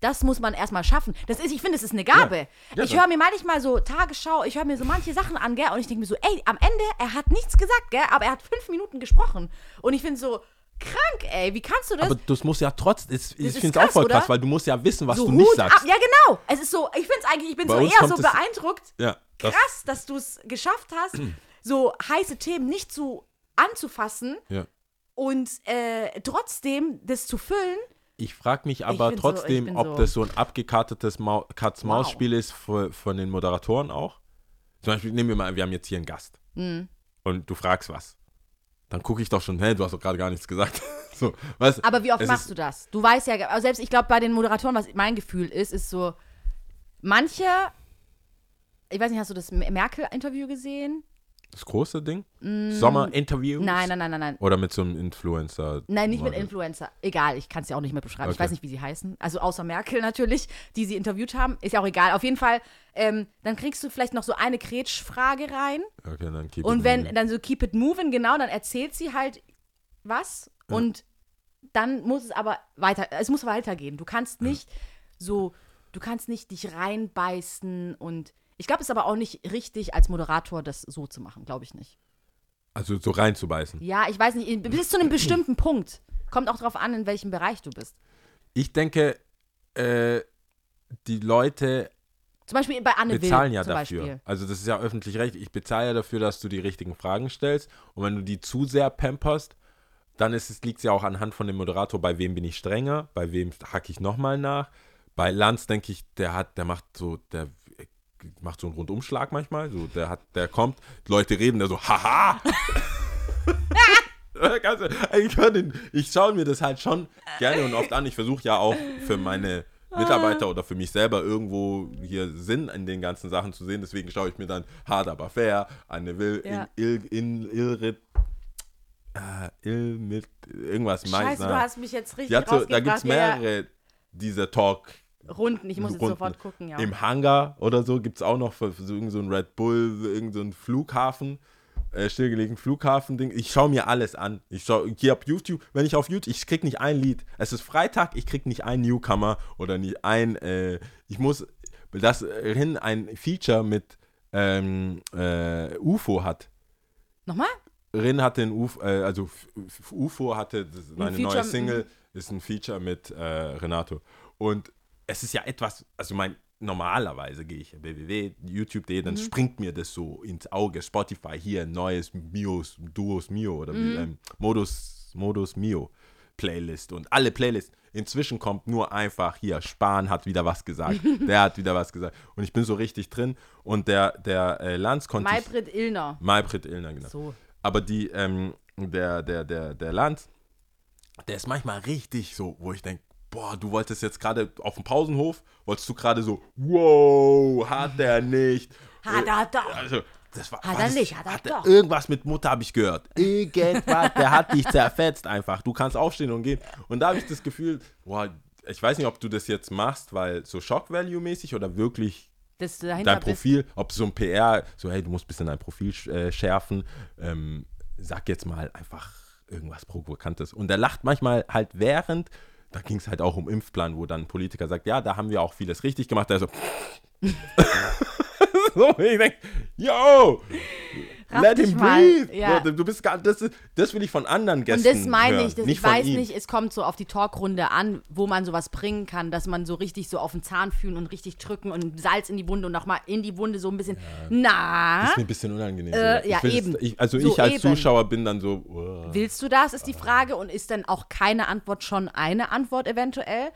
Das muss man erstmal schaffen. Das ist, ich finde, es ist eine Gabe.
Ja,
ich höre mir manchmal so Tagesschau, ich höre mir so manche Sachen an, gell, und ich denke mir so, ey, am Ende, er hat nichts gesagt, gell, aber er hat fünf Minuten gesprochen. Und ich finde so, krank, ey, wie kannst du das?
aber das muss ja trotzdem, ich finde es auch voll krass,
oder?
weil du musst ja wissen, was
so
du nicht
Hut
sagst.
ab. Ja, genau. Es ist so, ich finde es eigentlich, ich bin
Bei
so eher so beeindruckt,
Ja, das-
krass, dass du es geschafft hast, so heiße Themen nicht zu anzufassen
ja.
und äh, trotzdem das zu füllen.
Ich frage mich aber
so-
trotzdem,
bin
ob
so-
das so ein abgekartetes Mau Katz-Maus-Spiel ist für, von den Moderatoren auch. Zum Beispiel, nehmen wir mal, wir haben jetzt hier einen Gast
Mhm.
und du fragst was. Dann gucke ich doch schon, hey, du hast doch gerade gar nichts gesagt. so, weißt,
Aber wie oft machst du das? Du weißt ja, also selbst ich glaube bei den Moderatoren, was mein Gefühl ist, ist so, manche, ich weiß nicht, hast du das Merkel-Interview gesehen?
Das große Ding? Sommer-Interviews?
Mm. Nein, nein, nein, nein, nein.
Oder mit so einem Influencer?
Nein, nicht mit? Influencer. Egal, ich kann es ja auch nicht mehr beschreiben. Ich
Okay.
weiß nicht, wie sie heißen. Also außer Merkel natürlich, die sie interviewt haben. Ist ja auch egal. Auf jeden Fall, ähm, dann kriegst du vielleicht noch so eine Kretschfrage rein.
Okay, dann keep
Und
it
wenn
moving.
dann so keep it moving, genau, dann erzählt sie halt was und dann muss es aber weiter, es muss weitergehen. Du kannst nicht so, du kannst nicht dich reinbeißen und ich glaube, es ist aber auch nicht richtig, als Moderator das so zu machen, glaube ich nicht.
Also so reinzubeißen.
Ja, ich weiß nicht, bis zu einem bestimmten Punkt. Kommt auch darauf an, in welchem Bereich du bist.
Ich denke, äh, die Leute
Zum Beispiel bei Anne Will.
bezahlen ja
zum
dafür.
Beispiel.
Also das ist ja öffentlich recht. Ich bezahle ja dafür, dass du die richtigen Fragen stellst. Und wenn du die zu sehr pamperst, dann ist es, liegt es ja auch anhand von dem Moderator, bei wem bin ich strenger, bei wem hacke ich nochmal nach. Bei Lanz denke ich, der hat, der macht so, der macht so einen Rundumschlag manchmal. So, der hat, der kommt, die Leute reden, der so, haha! Ich den- ich schaue mir das halt schon gerne und oft an. Ich versuche ja auch für meine Mitarbeiter oder für mich selber irgendwo hier Sinn in den ganzen Sachen zu sehen. Deswegen schaue ich mir dann Hard aber fair, eine Will,
Ja.
in, in, in, Ilrit, äh, Il mit irgendwas
Scheiße,
Meisner.
du hast mich jetzt richtig
so, da gibt es
Ja, ja.
mehrere dieser Talk
Runden, ich muss jetzt
Runden.
sofort gucken, ja.
Im Hangar oder so gibt es auch noch für, für so irgend so ein Red Bull, irgend so ein Flughafen, äh, stillgelegten Flughafen-Ding. Ich schaue mir alles an. Ich schaue, gehe auf YouTube, wenn ich auf YouTube, ich krieg nicht ein Lied. Es ist Freitag, ich krieg nicht ein Newcomer oder nicht ein, äh, ich muss, das hin ein Feature mit ähm, äh, UFO hat.
Nochmal?
Rin hatte ein UFO, äh, also UFO hatte das, eine
Feature,
neue Single, ist ein Feature mit äh, Renato. Und es ist ja etwas, also mein, normalerweise gehe ich www.youtube.de,
Mhm.
dann springt mir das so ins Auge. Spotify hier, neues Mios, Duos Mio oder
Mhm.
ähm, Modus, Modus Mio Playlist und alle Playlists. Inzwischen kommt nur einfach hier, Spahn hat wieder was gesagt, der hat wieder was gesagt. Und ich bin so richtig drin. Und der, der äh, Lanz konnte
Maybrit Illner.
Maybrit Illner, genau.
So.
Aber die, ähm, der, der, der, der Lanz, der ist manchmal richtig so, wo ich denke, boah, du wolltest jetzt gerade auf dem Pausenhof, wolltest du gerade so, wow, hat der nicht.
Hat er doch.
Also, das war,
Hat er nicht, hat er
hat
doch.
Irgendwas mit Mutter habe ich gehört. Irgendwas, der hat dich zerfetzt einfach. Du kannst aufstehen und gehen. Und da habe ich das Gefühl, boah, ich weiß nicht, ob du das jetzt machst, weil so Shock-Value-mäßig oder wirklich dein Profil, ob so ein PR, so hey, du musst ein bisschen dein Profil äh, schärfen, ähm, sag jetzt mal einfach irgendwas Provokantes. Und er lacht manchmal halt während, da ging es halt auch um Impfplan, wo dann ein Politiker sagt, ja, da haben wir auch vieles richtig gemacht. Der so, ich denk, yo,
Raff
let him
mal.
breathe.
Ja.
Du bist gar, das, das will ich von anderen
Und
Gästen
das meine ich, das,
nicht
ich
von
weiß
ihm.
nicht, es kommt so auf die Talkrunde an, wo man sowas bringen kann, dass man so richtig so auf den Zahn fühlen und richtig drücken und Salz in die Wunde und nochmal in die Wunde so ein bisschen, na,
Das ist mir ein bisschen unangenehm.
Äh, ja, eben.
Ich, also
So
ich als
eben.
Zuschauer bin dann so, oh.
willst du das, ist die Frage und ist dann auch keine Antwort schon eine Antwort eventuell?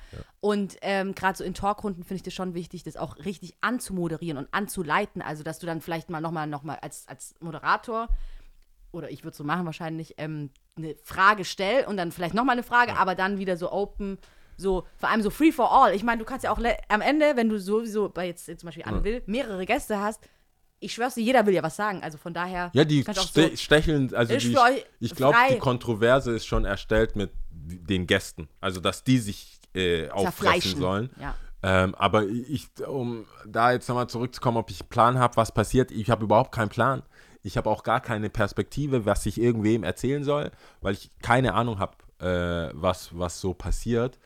Und ähm, gerade so in Talkrunden finde ich das schon wichtig, das auch richtig anzumoderieren und anzuleiten, also dass du dann vielleicht mal nochmal noch mal als, als Moderator oder ich würde so machen wahrscheinlich, ähm, eine Frage stell und dann vielleicht nochmal eine Frage, aber dann wieder so open, so, vor allem so free for all. Ich meine, du kannst ja auch am Ende, wenn du sowieso bei jetzt, jetzt zum Beispiel Anne Will mehrere Gäste hast, ich schwör's dir, jeder will ja was sagen. Also von daher.
Ja, die ste
so,
stecheln, also die, ich glaube, die Kontroverse ist schon erstellt mit den Gästen. Also, dass die sich äh, auffressen sollen.
Ja.
Ähm, aber ich, um da jetzt nochmal zurückzukommen, ob ich einen Plan habe, was passiert, ich habe überhaupt keinen Plan. Ich habe auch gar keine Perspektive, was ich irgendwem erzählen soll, weil ich keine Ahnung habe, äh, was, was so passiert.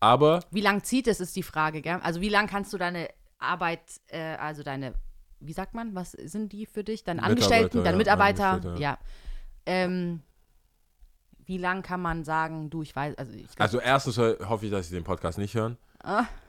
Aber
Wie lang zieht es, ist die Frage, gell? Also wie lang kannst du deine Arbeit, äh, also deine, wie sagt man, was sind die für dich? Deine Angestellten, deine
ja,
Mitarbeiter,
Angestellte,
ja. Ähm, wie lang kann man sagen, du, ich weiß, also ich glaub,
Also erstens ho- hoffe ich, dass sie den Podcast nicht hören,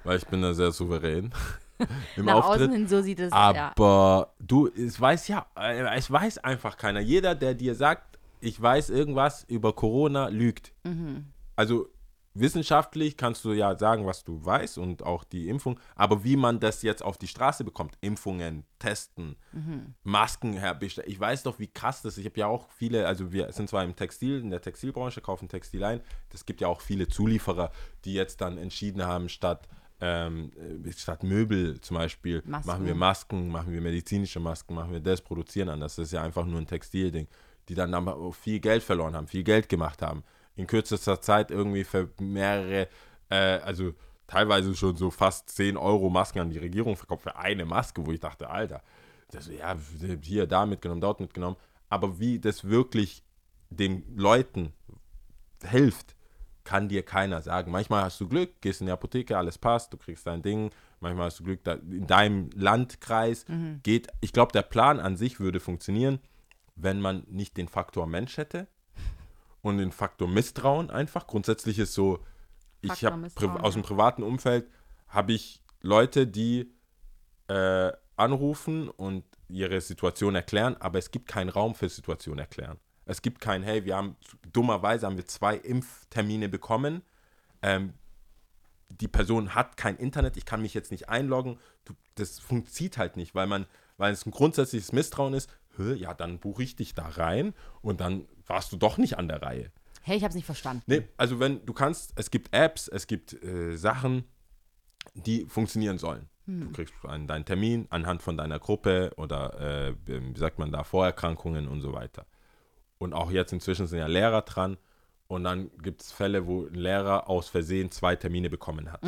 weil ich bin da sehr souverän im
Ah. nach
Auftritt.
außen hin so sieht es, ja.
Aber du, es weiß ja, äh, es weiß einfach keiner. Jeder, der dir sagt, ich weiß irgendwas über Corona, lügt.
Mhm.
Also wissenschaftlich kannst du ja sagen, was du weißt und auch die Impfung, aber wie man das jetzt auf die Straße bekommt, Impfungen, Testen,
Mhm.
Masken herbestellen. Ich weiß doch, wie krass das ist. Ich habe ja auch viele, also wir sind zwar im Textil, in der Textilbranche, kaufen Textil ein. Es gibt ja auch viele Zulieferer, die jetzt dann entschieden haben, statt ähm, äh, statt Möbel zum Beispiel,
Masken.
machen wir Masken, machen wir medizinische Masken, machen wir das, produzieren anders. Das ist ja einfach nur ein Textilding, die dann viel Geld verloren haben, viel Geld gemacht haben. In kürzester Zeit irgendwie für mehrere, äh, also teilweise schon so fast 10 Euro Masken an die Regierung verkauft für eine Maske, wo ich dachte, Alter, das, ja, hier, da mitgenommen, dort mitgenommen. Aber wie das wirklich den Leuten hilft, kann dir keiner sagen. Manchmal hast du Glück, gehst in die Apotheke, alles passt, du kriegst dein Ding. Manchmal hast du Glück, in deinem Landkreis geht. Ich glaube, der Plan an sich würde funktionieren, wenn man nicht den Faktor Mensch hätte und den Faktor Misstrauen einfach. Grundsätzlich ist so, ich habe aus dem privaten Umfeld habe ich Leute, die äh, anrufen und ihre Situation erklären, aber es gibt keinen Raum für Situation erklären. Es gibt kein, hey, wir haben, dummerweise haben wir zwei Impftermine bekommen. Ähm, die Person hat kein Internet, ich kann mich jetzt nicht einloggen. Du, das funktioniert halt nicht, weil man, weil es ein grundsätzliches Misstrauen ist. Ja, dann buche ich dich da rein und dann warst du doch nicht an der Reihe.
Hey, ich hab's nicht verstanden.
Nee, also wenn du kannst, es gibt Apps, es gibt äh, Sachen, die funktionieren sollen. Du kriegst einen, deinen Termin anhand von deiner Gruppe oder äh, wie sagt man da, Vorerkrankungen und so weiter. Und auch jetzt inzwischen sind ja Lehrer dran und dann gibt es Fälle, wo ein Lehrer aus Versehen zwei Termine bekommen hat.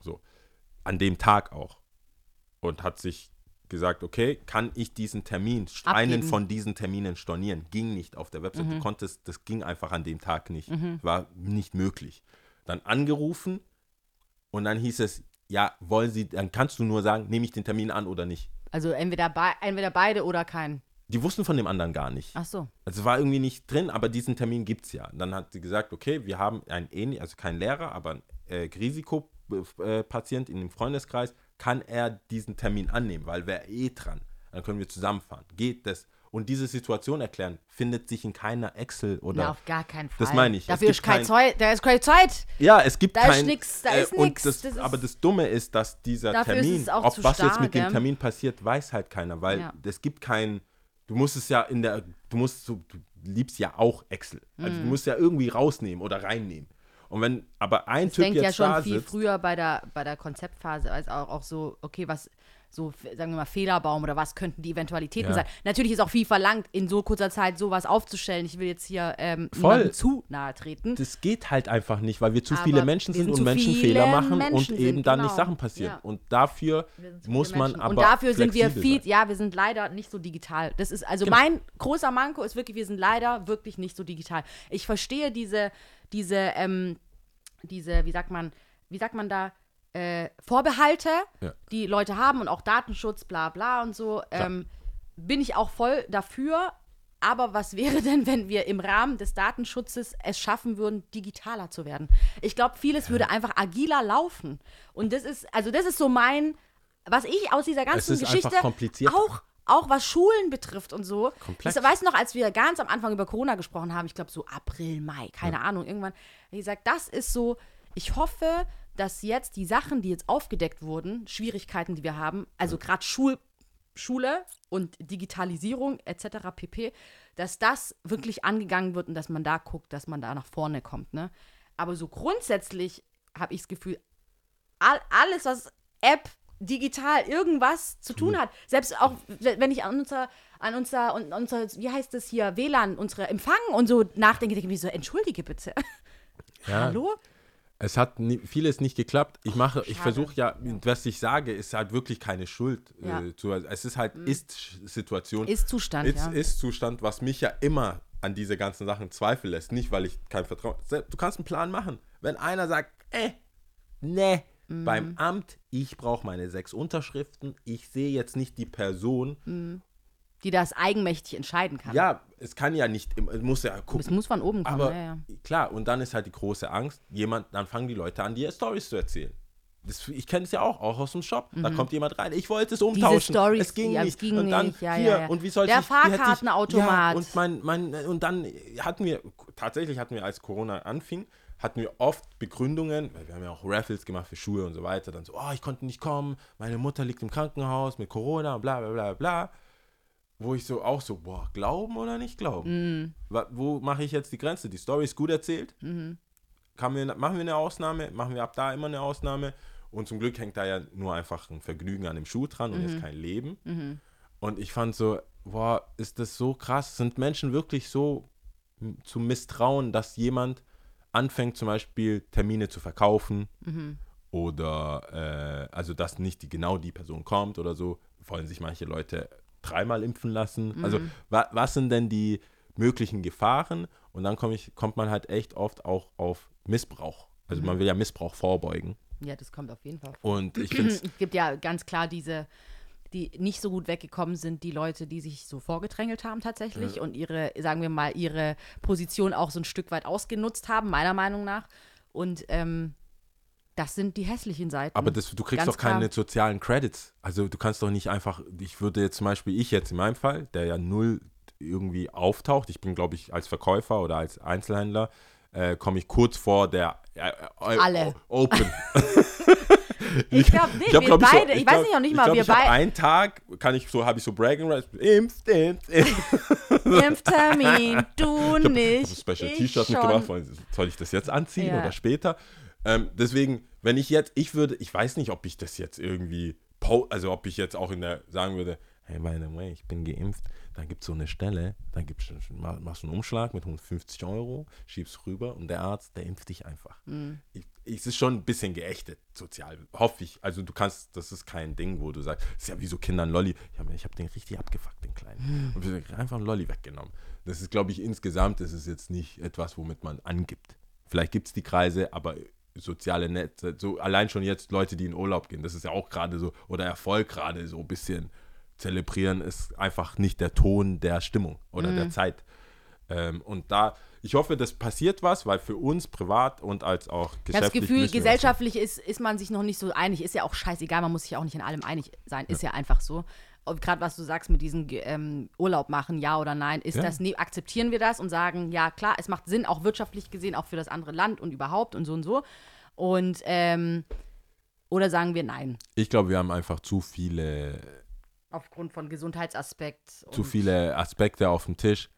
So. An dem Tag auch. Und hat sich gesagt, okay, kann ich diesen Termin, einen
Abgeben.
von diesen Terminen stornieren? Ging nicht auf der Website. Du konntest, das ging einfach an dem Tag nicht. War nicht möglich. Dann angerufen und dann hieß es, ja, wollen Sie, dann kannst du nur sagen, nehme ich den Termin an oder nicht.
Also entweder, bei, entweder beide oder keinen.
Die wussten von dem anderen gar nicht.
Ach so.
Also es war irgendwie nicht drin, aber diesen Termin gibt es ja. Dann hat sie gesagt, okay, wir haben einen ähnlich, also kein Lehrer, aber ein äh, Risikopatient in dem Freundeskreis, kann er diesen Termin annehmen, weil wäre eh dran. Dann können wir zusammenfahren. Geht das? Und diese Situation erklären, findet sich in keiner Excel oder.
Na, auf gar keinen Fall.
Das meine ich.
Dafür ist kein
kein-
Zeit. Da ist keine Zeit.
Ja, es gibt
Da ist
kein,
da
äh,
ist
und
nix.
Das,
Das ist-
aber das Dumme ist, dass dieser
Dafür ist
Termin,
auch
ob was jetzt
starr,
mit dem? Termin passiert, weiß halt keiner, weil
Ja.
es gibt kein, du musst es ja in der, du musst so, du liebst ja auch Excel. Also
Mhm.
du musst ja irgendwie rausnehmen oder reinnehmen. Und wenn aber ein
Ich
Typ
denke ja schon viel
sitzt,
früher bei der, bei der Konzeptphase, als auch, auch so, okay, was, so, sagen wir mal, Fehlerbaum oder was könnten die Eventualitäten
Ja.
sein. Natürlich ist auch viel verlangt, in so kurzer Zeit sowas aufzustellen. Ich will jetzt hier ähm, zu nahe treten.
das geht halt einfach nicht, weil wir zu
Aber
viele Menschen sind
sind
und Menschen Fehler machen
Menschen
und eben
sind,
dann nicht
genau.
Sachen passieren.
Ja.
Und dafür muss man
Menschen.
aber
Und dafür sind wir viel,
sein.
ja, wir sind leider nicht so digital. Das ist, also
Genau.
mein großer Manko ist wirklich, wir sind leider wirklich nicht so digital. Ich verstehe diese, diese, ähm, diese, wie sagt man, wie sagt man da, äh, Vorbehalte,
Ja.
die Leute haben und auch Datenschutz, bla bla und so, ähm, bin ich auch voll dafür. Aber was wäre denn, wenn wir im Rahmen des Datenschutzes es schaffen würden, digitaler zu werden? Ich glaube, vieles würde einfach agiler laufen. Und das ist, also das ist so mein, was ich aus dieser ganzen Geschichte auch auch was Schulen betrifft und so.
Komplex.
Ich weiß noch, als wir ganz am Anfang über Corona gesprochen haben, ich glaube so April, Mai, keine Ahnung, irgendwann, ich gesagt, das ist so, ich hoffe, dass jetzt die Sachen, die jetzt aufgedeckt wurden, Schwierigkeiten, die wir haben, also gerade Schul Schule und Digitalisierung etc. pp, dass das wirklich angegangen wird und dass man da guckt, dass man da nach vorne kommt. Ne? Aber so grundsätzlich habe ich das Gefühl, all, alles, was App, digital, irgendwas zu tun hat, selbst auch wenn ich an unser, an unser, un- unser, wie heißt das hier, WLAN, unsere Empfang und so nachdenke, denke ich mir so, entschuldige bitte.
Ja.
Hallo?
Es hat nie, vieles nicht geklappt. Ich mache, ich versuche ja, was ich sage, ist halt wirklich keine Schuld.
Ja.
Äh, zu, es ist halt Ist-Situation.
Ist Zustand,
Ist,
ja.
Ist-Zustand, was mich ja immer an diese ganzen Sachen zweifeln lässt. Nicht, weil ich kein Vertrauen. Du kannst einen Plan machen. Wenn einer sagt, äh, ne,
Mhm.
beim Amt, ich brauche meine sechs Unterschriften, ich sehe jetzt nicht die Person.
Mhm. Die das eigenmächtig entscheiden kann.
Ja, es kann ja nicht, es muss ja gucken.
Es muss von oben kommen,
Aber
ja, ja.
klar, und dann ist halt die große Angst, jemand, dann fangen die Leute an, dir Stories zu erzählen. Das, ich kenne es ja auch, auch aus dem Shop. Da kommt jemand rein, ich wollte es umtauschen.
Mhm. Storys,
es ging
ja, es
nicht.
ging
und dann
nicht, ja,
hier,
ja,
und wie soll
Der
ich, ich-
Fahrkartenautomat.
Ja, und, mein, mein, und dann hatten wir, tatsächlich hatten wir, als Corona anfing, hatten wir oft Begründungen, weil wir haben ja auch Raffles gemacht für Schuhe und so weiter, dann so, oh, ich konnte nicht kommen, meine Mutter liegt im Krankenhaus mit Corona und bla bla bla bla. Wo ich so auch so, boah, glauben oder nicht glauben? Wa- Wo mache ich jetzt die Grenze? Die Story ist gut erzählt. Kann wir, machen wir eine Ausnahme, machen wir ab da immer eine Ausnahme. Und zum Glück hängt da ja nur einfach ein Vergnügen an dem Schuh dran und jetzt kein Leben. Und ich fand so, boah, ist das so krass? Sind Menschen wirklich so m- zu misstrauen, dass jemand anfängt, zum Beispiel Termine zu verkaufen oder äh, also dass nicht die, genau die Person kommt oder so, wollen sich manche Leute dreimal impfen lassen. Also wa was sind denn die möglichen Gefahren? Und dann komm ich, kommt man halt echt oft auch auf Missbrauch. Also man will ja Missbrauch vorbeugen.
Ja, das kommt auf jeden Fall vor.
Und ich finde es
gibt ja ganz klar diese, die nicht so gut weggekommen sind, die Leute, die sich so vorgedrängelt haben tatsächlich und ihre, sagen wir mal, ihre Position auch so ein Stück weit ausgenutzt haben, meiner Meinung nach. Und ähm, das sind die hässlichen Seiten.
Aber das, du kriegst
Ganz
doch keine
klar.
sozialen Credits. Also du kannst doch nicht einfach, ich würde jetzt zum Beispiel, ich jetzt in meinem Fall, der ja null irgendwie auftaucht, ich bin glaube ich als Verkäufer oder als Einzelhändler, äh, komme ich kurz vor der äh, äh,
Alle.
O- Open.
Ich glaube nicht,
hab,
wir
glaub,
beide.
so-
Ich weiß
glaub-
nicht, auch nicht
ich
mal,
glaub,
wir
ich hab
beide-
Einen Tag kann ich so, habe ich so Bragging Rights. Impft, impft, impft.
Impftermin, du
Ich habe
nicht.
ein Special
ich
T-Shirt mitgebracht. Soll ich das jetzt anziehen
Ja.
oder später? Ähm, deswegen, wenn ich jetzt, ich würde, ich weiß nicht, ob ich das jetzt irgendwie, also ob ich jetzt auch in der, sagen würde, hey, by the way, ich bin geimpft, dann gibt es so eine Stelle, dann gibt's, mach- machst du einen Umschlag mit 150 Euro, schiebst rüber und der Arzt, der impft dich einfach.
Mhm.
Ich, ich, es ist schon ein bisschen geächtet, sozial, hoffe ich. Also du kannst, das ist kein Ding, wo du sagst, das ist ja wie so Kindern Lolli. Ich habe hab den richtig abgefuckt, den Kleinen. Und wir haben einfach einen Lolli weggenommen. Das ist, glaube ich, insgesamt ist es jetzt nicht etwas, womit man angibt. Vielleicht gibt es die Kreise, aber soziale Netze, so allein schon jetzt Leute, die in Urlaub gehen, das ist ja auch gerade so, oder Erfolg gerade so ein bisschen zelebrieren, ist einfach nicht der Ton der Stimmung oder der Zeit. Ähm, und da, ich hoffe, das passiert was, weil für uns privat und als auch
Ich habe das Gefühl, gesellschaftlich ist, ist man sich noch nicht so einig. Ist ja auch scheißegal, man muss sich ja auch nicht in allem einig sein. Ist ja einfach so. Gerade was du sagst mit diesem ähm, Urlaub machen, ja oder nein, ist
Ja.
das, ne, akzeptieren wir das und sagen, ja klar, es macht Sinn, auch wirtschaftlich gesehen, auch für das andere Land und überhaupt und so und so. Und, ähm, oder sagen wir nein,
Ich glaube, wir haben einfach zu viele,
aufgrund von Gesundheitsaspekt.
zu viele Aspekte auf dem Tisch,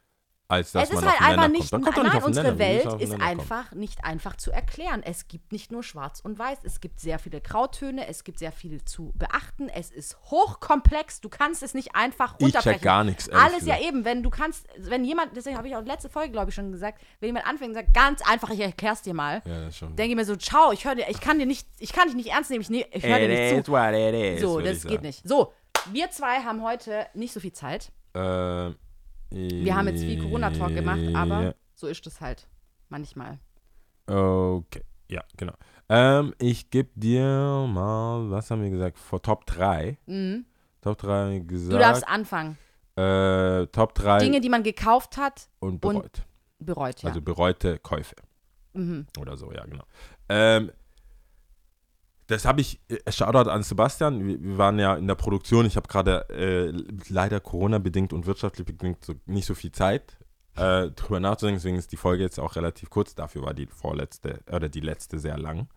als dass
es ist
man
halt einfach nicht,
kommt. Kommt
nein, unsere Welt ist einfach nicht einfach zu erklären. Es gibt nicht nur schwarz und weiß, es gibt sehr viele Grautöne, es gibt sehr viel zu beachten, es ist hochkomplex, du kannst es nicht einfach
Ich check
runterbrechen.
gar nichts,
Alles ja
gesagt.
eben, wenn du kannst, wenn jemand, deswegen habe ich auch letzte Folge, glaube ich, schon gesagt, wenn jemand anfängt und sagt, ganz einfach, ich erkläre es dir mal,
Ja,
denke ich mir so, ciao, ich höre dir, ich kann dir nicht, ich kann dich nicht ernst nehmen, ich, ne, ich höre dir nicht zu.
is,
So, das geht nicht. So, wir zwei haben heute nicht so viel Zeit.
Äh,
Wir haben jetzt viel Corona-Talk gemacht, aber
ja.
so ist es halt manchmal.
Okay, ja, genau. Ähm, ich gebe dir mal, was haben wir gesagt? Vor Top 3. Top 3 haben wir gesagt.
Mhm. Du darfst anfangen.
äh, Top 3
Dinge, die man gekauft hat,
und
und-
bereut.
bereut, ja.
Also bereute Käufe.
Mhm.
Oder so, ja, genau. Ähm, das habe ich, äh, Shoutout an Sebastian, wir, waren ja in der Produktion, ich habe gerade äh, leider Corona-bedingt und wirtschaftlich bedingt so, nicht so viel Zeit, äh, drüber nachzudenken, deswegen ist die Folge jetzt auch relativ kurz, dafür war die vorletzte, oder die letzte sehr lang.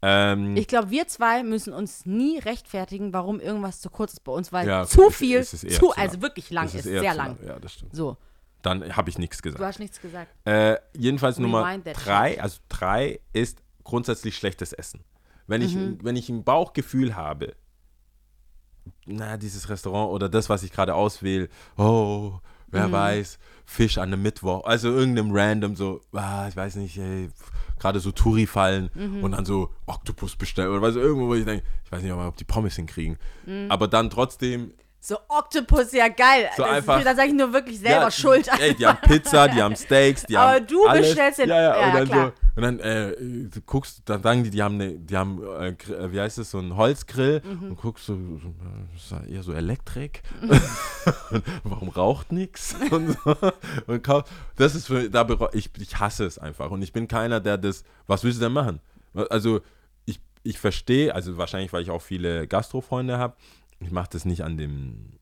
Ähm,
Ich glaube, wir zwei müssen uns nie rechtfertigen, warum irgendwas zu kurz ist bei uns, weil
Ja,
zu viel,
ist eher
zu,
zu
also
lang.
wirklich lang ist,
eher
sehr
zu
lang.
Ja, das stimmt.
So,
Dann habe ich nichts
du
gesagt.
hast nichts gesagt.
Äh, jedenfalls Nummer
Rewind that
drei, also drei ist grundsätzlich schlechtes Essen. Wenn ich,
Mhm.
wenn ich ein Bauchgefühl habe, na, dieses Restaurant oder das, was ich gerade auswähle, oh, wer
Mhm.
weiß, Fisch an einem Mittwoch, also irgendeinem random so, ah, ich weiß nicht, gerade so Touri fallen
Mhm.
und dann so Oktopus bestellen oder was irgendwo, wo ich denke, ich weiß nicht, ob die Pommes hinkriegen.
Mhm.
Aber dann trotzdem
So, Octopus, ja geil.
So
das
einfach-
Ist, da sage ich nur wirklich selber
Ja,
schuld.
Ey, die haben Pizza, die haben Steaks, die
Aber
haben
du
alles.
bestellst den-
ja, ja,
ja,
und dann
klar.
so und dann äh, du guckst, dann sagen die, die haben eine, die haben äh, äh, wie heißt das, so einen Holzgrill
Mhm.
und guckst so, so äh, das ist ja eher so Elektrik. Und Warum raucht nichts? Und so. Und kau- das ist für, da ich, ich hasse es einfach und ich bin keiner, der das. Was willst du denn machen? Also ich, ich verstehe, also wahrscheinlich, weil ich auch viele Gastrofreunde habe. Ich mache das nicht an dem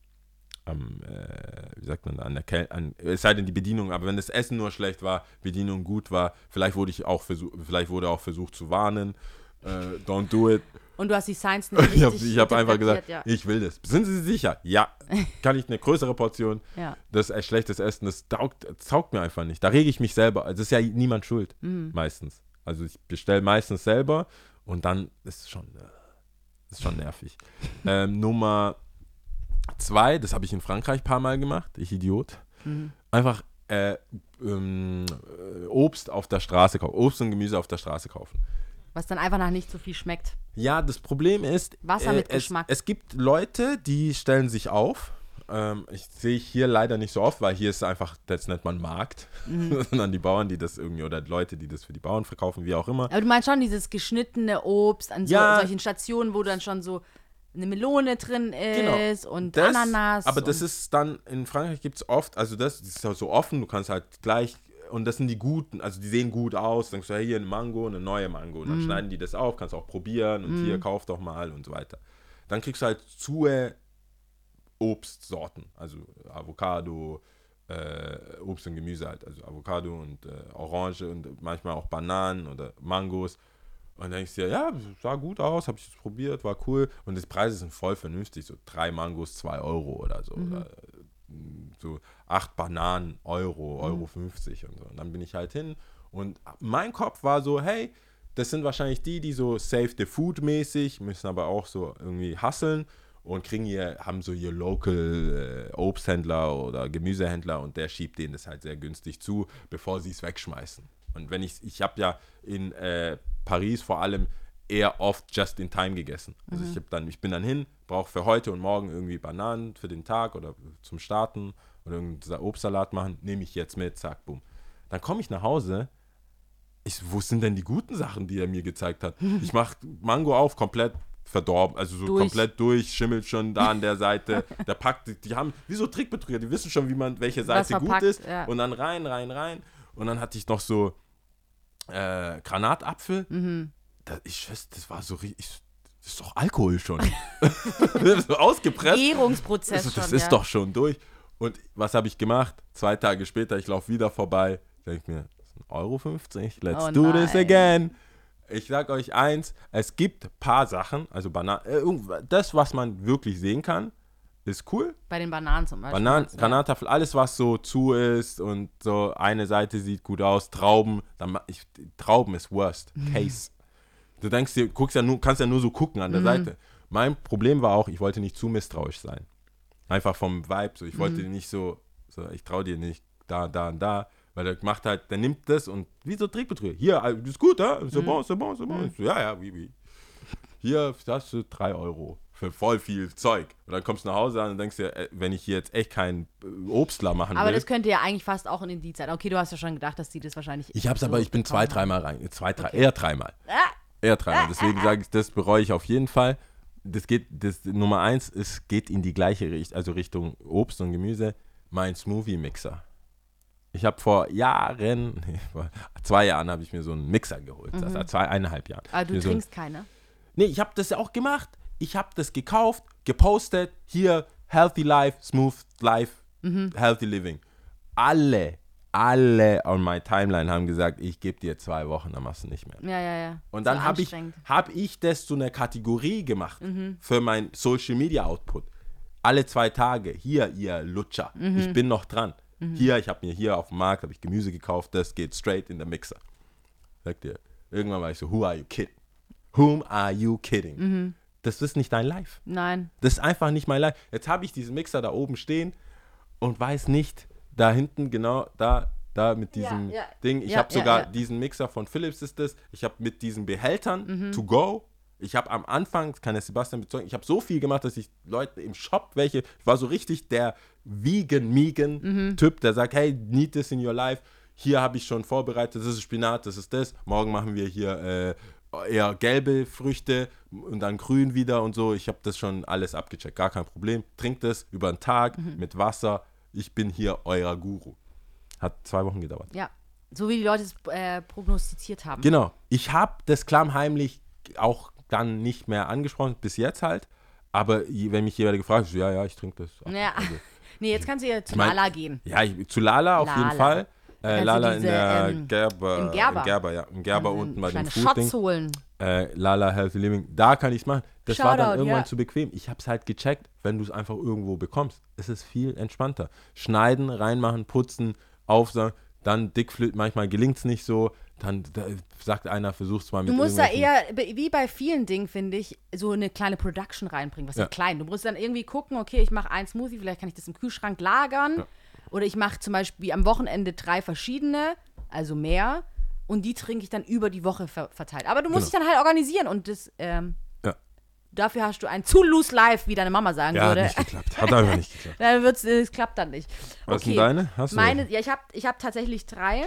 am, äh, wie sagt man, an der Kel an, es sei denn die Bedienung, aber wenn das Essen nur schlecht war, Bedienung gut war, vielleicht wurde ich auch versucht, vielleicht wurde auch versucht zu warnen, äh, don't do it.
Und du hast die Science nicht
Ich habe
richtig
ich hab einfach gesagt,
interpretiert,
ich will das. Sind Sie sicher? Ja. Kann ich eine größere Portion?
Ja. ja.
Das ist schlechtes Essen, das taugt, das taugt mir einfach nicht. Da rege ich mich selber. Also ist ja niemand schuld,
Mhm.
meistens. Also ich bestelle meistens selber und dann ist es schon, äh, ist schon nervig. ähm, Nummer zwei, das habe ich in Frankreich ein paar Mal gemacht, ich Idiot.
Mhm.
Einfach äh, ähm, äh, Obst auf der Straße kaufen, Obst und Gemüse auf der Straße kaufen.
Was dann einfach nach nicht so viel schmeckt.
Ja, das Problem ist,
Wasser mit
es,
Geschmack.
es gibt Leute, die stellen sich auf. Ähm, ich sehe hier leider nicht so oft, weil hier ist einfach, das nennt man Markt,
Mhm.
sondern die Bauern, die das irgendwie, oder Leute, die das für die Bauern verkaufen, wie auch immer.
Aber du meinst schon dieses geschnittene Obst an so,
Ja.
solchen Stationen, wo dann schon so eine Melone drin ist und
Genau. Das-
Ananas.
Aber das
und,
ist dann, in Frankreich gibt es oft, also das, das ist ja so offen, du kannst halt gleich, und das sind die guten, also die sehen gut aus, denkst du, hey, hier eine Mango, eine neue Mango, und dann schneiden die das auf, kannst auch probieren und hier, kauf doch mal und so weiter. Dann kriegst du halt zu Obstsorten, also Avocado, äh, Obst und Gemüse halt, also Avocado und äh, Orange und manchmal auch Bananen oder Mangos. Und dann denkst du dir, ja, sah gut aus, habe ich das probiert, war cool. Und die Preise sind voll vernünftig, so drei Mangos, zwei Euro oder so. Oder so acht Bananen, Euro, Euro 50 und so. Und dann bin ich halt hin und mein Kopf war so, hey, das sind wahrscheinlich die, die so Save the Food mäßig, müssen aber auch so irgendwie hasseln und kriegen hier, haben so ihr Local äh, Obsthändler oder Gemüsehändler und der schiebt denen das halt sehr günstig zu, bevor sie es wegschmeißen. Und wenn ich, ich habe ja in äh, Paris vor allem eher oft just in time gegessen. Also ich hab dann, ich bin dann hin, brauche für heute und morgen irgendwie Bananen für den Tag oder zum Starten oder irgendeinen Obstsalat machen, nehme ich jetzt mit, zack, boom. Dann komme ich nach Hause, ich, wo sind denn die guten Sachen, die er mir gezeigt hat? Ich mache Mango auf, komplett verdorben, also so
Durch.
komplett durch, schimmelt schon da an der Seite. Der packt, die, die haben, wie so Trickbetrüger, die wissen schon, wie man, welche Seite gut ist.
ja.
Und dann rein, rein, rein. Und dann hatte ich noch so äh, Granatapfel.
Mhm.
Das, ich schwöre, das war so richtig. Das ist doch Alkohol schon. so ausgepresst.
Gärungsprozess
Also, das
schon,
ist
ja.
doch schon durch. Und was habe ich gemacht? Zwei Tage später, ich laufe wieder vorbei. Denke mir, das ist 1,50 Euro. Let's
Oh
do this again. Ich sag euch eins, es gibt paar Sachen, also Bana äh, das, was man wirklich sehen kann, ist cool.
Bei den Bananen zum Beispiel.
Bananen. Granatapfel, alles was so zu ist und so eine Seite sieht gut aus, Trauben, dann, ich, Trauben ist worst case. Du denkst dir, guckst ja nur, kannst ja nur so gucken an der Seite. Mein Problem war auch, ich wollte nicht zu misstrauisch sein. Einfach vom Vibe, so ich wollte nicht so, so ich traue dir nicht da, da und da, weil der macht halt, der nimmt das und wie so Trickbetrüger. Hier, äh, ist gut, ja? C'est bon, c'est bon, c'est bon. Ich so, ja, ja, wie, wie. Hier hast du drei Euro für voll viel Zeug. Und dann kommst du nach Hause an und denkst dir, äh, wenn ich hier jetzt echt keinen äh, Obstler machen
Aber
will.
das könnte ja eigentlich fast auch ein Indiz sein. Okay, du hast ja schon gedacht, dass die das wahrscheinlich.
ich hab's
so
aber, ich bin zwei, dreimal rein. Zwei, drei,
Okay.
eher dreimal.
Ah,
Eher dreimal. Deswegen sage ich, das bereue ich auf jeden Fall. Das geht, das Nummer eins, es geht in die gleiche Richtung, also Richtung Obst und Gemüse. Mein Smoothie-Mixer. Ich habe vor Jahren, nee, vor zwei Jahren habe ich mir so einen Mixer geholt. Das war zwei, eineinhalb Jahren.
aber Mhm. Ah, du
Mir so ein-
trinkst keine.
Nee, ich habe das ja auch gemacht. Ich habe das gekauft, gepostet. Hier, Healthy Life, Smooth Life,
Mhm.
Healthy Living. Alle, alle on my Timeline haben gesagt, ich gebe dir zwei Wochen, dann machst du nicht mehr.
Ja, ja, ja.
Und dann
So
habe ich.
Mhm.
hab ich das zu einer Kategorie gemacht für mein Social Media Output. Alle zwei Tage, hier, ihr Lutscher,
Mhm.
ich bin noch dran. Hier, ich habe mir hier auf dem Markt, habe ich Gemüse gekauft, das geht straight in den Mixer. Sagt ihr, irgendwann war ich so, who are you kidding? Whom are you kidding?
Mhm.
Das ist nicht dein Life.
Nein.
Das ist einfach nicht mein Life. Jetzt habe ich diesen Mixer da oben stehen und weiß nicht, da hinten genau, da, da mit diesem
ja.
Ding. Ich
Ja,
habe
ja,
sogar
ja.
diesen Mixer von Philips ist das. Ich habe mit diesen Behältern
Mhm.
to go. Ich habe am Anfang, das kann der Sebastian bezeugen, ich habe so viel gemacht, dass ich Leute im Shop welche, ich war so richtig der vegan megan
Mhm.
Der sagt, hey, need this in your life. Hier habe ich schon vorbereitet, das ist Spinat, das ist das. Morgen machen wir hier äh, eher gelbe Früchte und dann grün wieder und so. Ich habe das schon alles abgecheckt, gar kein Problem. Trinkt das über den Tag
Mhm.
mit Wasser. Ich bin hier euer Guru. Hat zwei Wochen gedauert.
Ja. So wie die Leute es äh, prognostiziert haben.
Genau. Ich habe das klammheimlich auch dann nicht mehr angesprochen, bis jetzt halt. Aber wenn mich jemand gefragt hat, so, ja, ja, ich trinke das.
Ja.
Also,
Nee, jetzt kannst du ja zu
mein-
Lala gehen.
ja, ich, zu Lala auf jeden. Fall. Äh, Lala in
diese,
der
ähm,
Gerber,
im Gerber.
Im Gerber, ja. Im Gerber
Also
unten bei dem.
Shots holen.
äh, Lala Healthy Living, da kann ich es machen. Das war dann
Shoutout,
irgendwann
ja.
zu bequem. Ich habe es halt gecheckt, wenn du es einfach irgendwo bekommst. Es ist viel entspannter. Schneiden, reinmachen, putzen, aufsagen, dann dickflüt, manchmal gelingt es nicht so. Dann da, sagt einer, versuch's mal mit
Du musst da eher, wie bei vielen Dingen, finde ich, so eine kleine Production reinbringen. Was
Ja.
ist klein? Du musst dann irgendwie gucken, okay, ich mache ein Smoothie, vielleicht kann ich das im Kühlschrank lagern.
Ja.
Oder ich mache zum Beispiel am Wochenende drei verschiedene, also mehr. Und die trinke ich dann über die Woche ver verteilt. Aber du musst
Genau.
dich dann halt organisieren. Und das, ähm. Dafür hast du ein zu loose life, wie deine Mama sagen
Ja, hat
würde.
nicht geklappt. Hat einfach nicht geklappt.
Dann wird's, es klappt dann nicht.
Was sind deine? Hast du
Meine, ja, ich habe ich hab tatsächlich drei.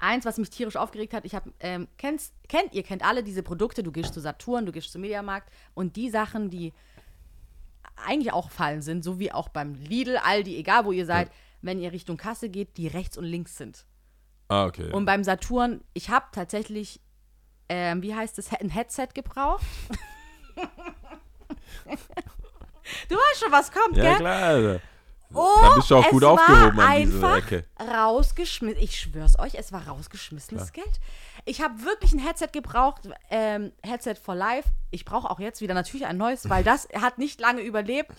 Eins, was mich tierisch aufgeregt hat, ich habe, ähm, kennst, kennt, ihr kennt alle diese Produkte, du gehst zu Saturn, du gehst zum Mediamarkt und die Sachen, die eigentlich auch fallen sind, so wie auch beim Lidl, Aldi, egal wo ihr seid, wenn ihr Richtung Kasse geht, die rechts und links sind.
Ah, okay.
Und beim Saturn, ich habe tatsächlich, ähm, wie heißt das, ein Headset gebraucht. du weißt schon, was kommt,
ja,
gell?
klar. Also.
Oh,
da bist du auch gut aufgehoben an dieser Ecke.
rausgeschmissen. Ich schwör's euch, es war rausgeschmissenes Geld. Ich habe wirklich ein Headset gebraucht, ähm, Headset for Life. Ich brauche auch jetzt wieder natürlich ein neues, weil das hat nicht lange überlebt.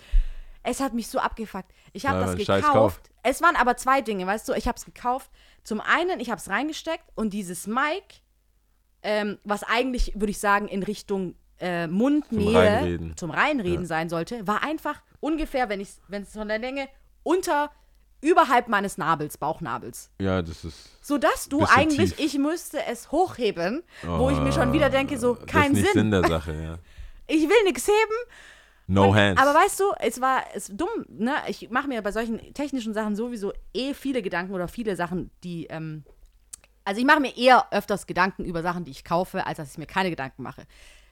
Es hat mich so abgefuckt. Ich habe das gekauft. Es waren aber zwei Dinge, weißt du. Ich habe es gekauft. Zum einen, ich habe es reingesteckt und dieses Mic, ähm, was eigentlich, würde ich sagen, in Richtung äh, Mundnähe
Reinreden.
zum Reinreden sein sollte, war einfach ungefähr, wenn es von der Länge unter überhalb meines Nabels, Bauchnabels.
Ja, das ist.
Sodass du eigentlich,
tief.
ich müsste es hochheben, wo ich mir schon wieder denke, so,
das
kein
ist nicht
Sinn.
Sinn der Sache, ja.
Ich will nichts heben.
No
Und-
hands.
Aber weißt du, es war es dumm, ne? Ich mache mir bei solchen technischen Sachen sowieso eh viele Gedanken oder viele Sachen, die, ähm, also ich mache mir eher öfters Gedanken über Sachen, die ich kaufe, als dass ich mir keine Gedanken mache.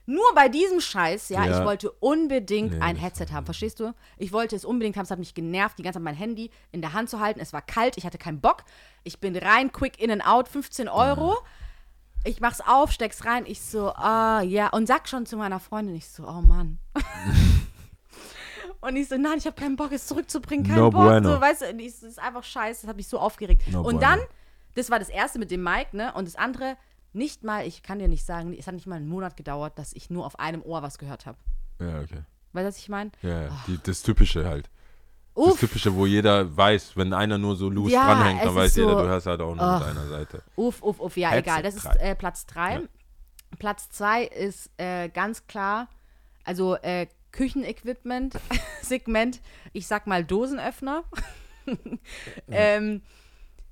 Nur bei diesem Scheiß, ja,
Ja.
ich wollte unbedingt
Nee,
ein Headset haben, verstehst du? Ich wollte es unbedingt haben, es hat mich genervt, die ganze Zeit mein Handy in der Hand zu halten. Es war kalt, ich hatte keinen Bock. Ich bin rein, quick in and out, 15 Euro. Ich mach's auf, steck's rein, ich so, ah, ja, und sag schon zu meiner Freundin, ich so, oh Mann. und ich so, nein, ich habe keinen Bock, es zurückzubringen, keinen
No
Bock.
bueno.
So, weißt du, ich, das ist einfach scheiße, das hat mich so aufgeregt.
No
und
bueno.
dann, das war das erste mit dem Mic, ne? Und das andere, nicht mal, ich kann dir nicht sagen, es hat nicht mal einen Monat gedauert, dass ich nur auf einem Ohr was gehört habe.
ja, okay.
Weißt du, was ich meine?
Ja, ja. Die, das Typische halt. Das
Uff,
Typische, wo jeder weiß, wenn einer nur so loose
Ja,
dranhängt, dann weiß jeder,
so-
du hörst halt auch nur
Ach.
mit einer Seite.
uff, uff, uff, ja,
Headset
egal. Das ist äh, Platz 3. Platz 2 ist äh, ganz klar, also äh, Küchenequipment, Segment, ich sag mal Dosenöffner. ähm,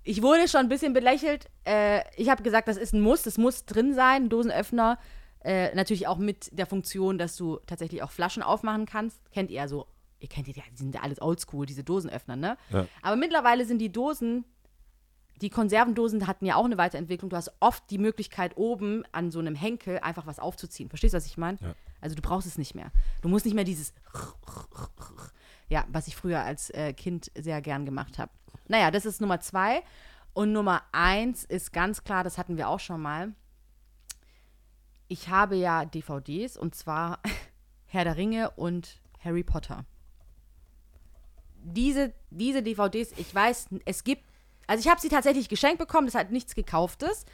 ich wurde schon ein bisschen belächelt. Äh, ich habe gesagt, das ist ein Muss, das muss drin sein, Dosenöffner. Äh, natürlich auch mit der Funktion, dass du tatsächlich auch Flaschen aufmachen kannst. Kennt ihr ja so, ihr kennt ja, die sind ja alles oldschool, diese Dosenöffner, ne?
Ja.
Aber mittlerweile sind die Dosen, die Konservendosen hatten ja auch eine Weiterentwicklung. Du hast oft die Möglichkeit, oben an so einem Henkel einfach was aufzuziehen. Verstehst du, was ich meine?
Ja.
Also du brauchst es nicht mehr. Du musst nicht mehr dieses ja, was ich früher als äh, Kind sehr gern gemacht habe. Naja, das ist Nummer zwei. Und Nummer eins ist ganz klar, das hatten wir auch schon mal. Ich habe ja DVDs und zwar Herr der Ringe und Harry Potter. Diese, diese DVDs, ich weiß, es gibt, also ich habe sie tatsächlich geschenkt bekommen, das hat nichts gekauftes,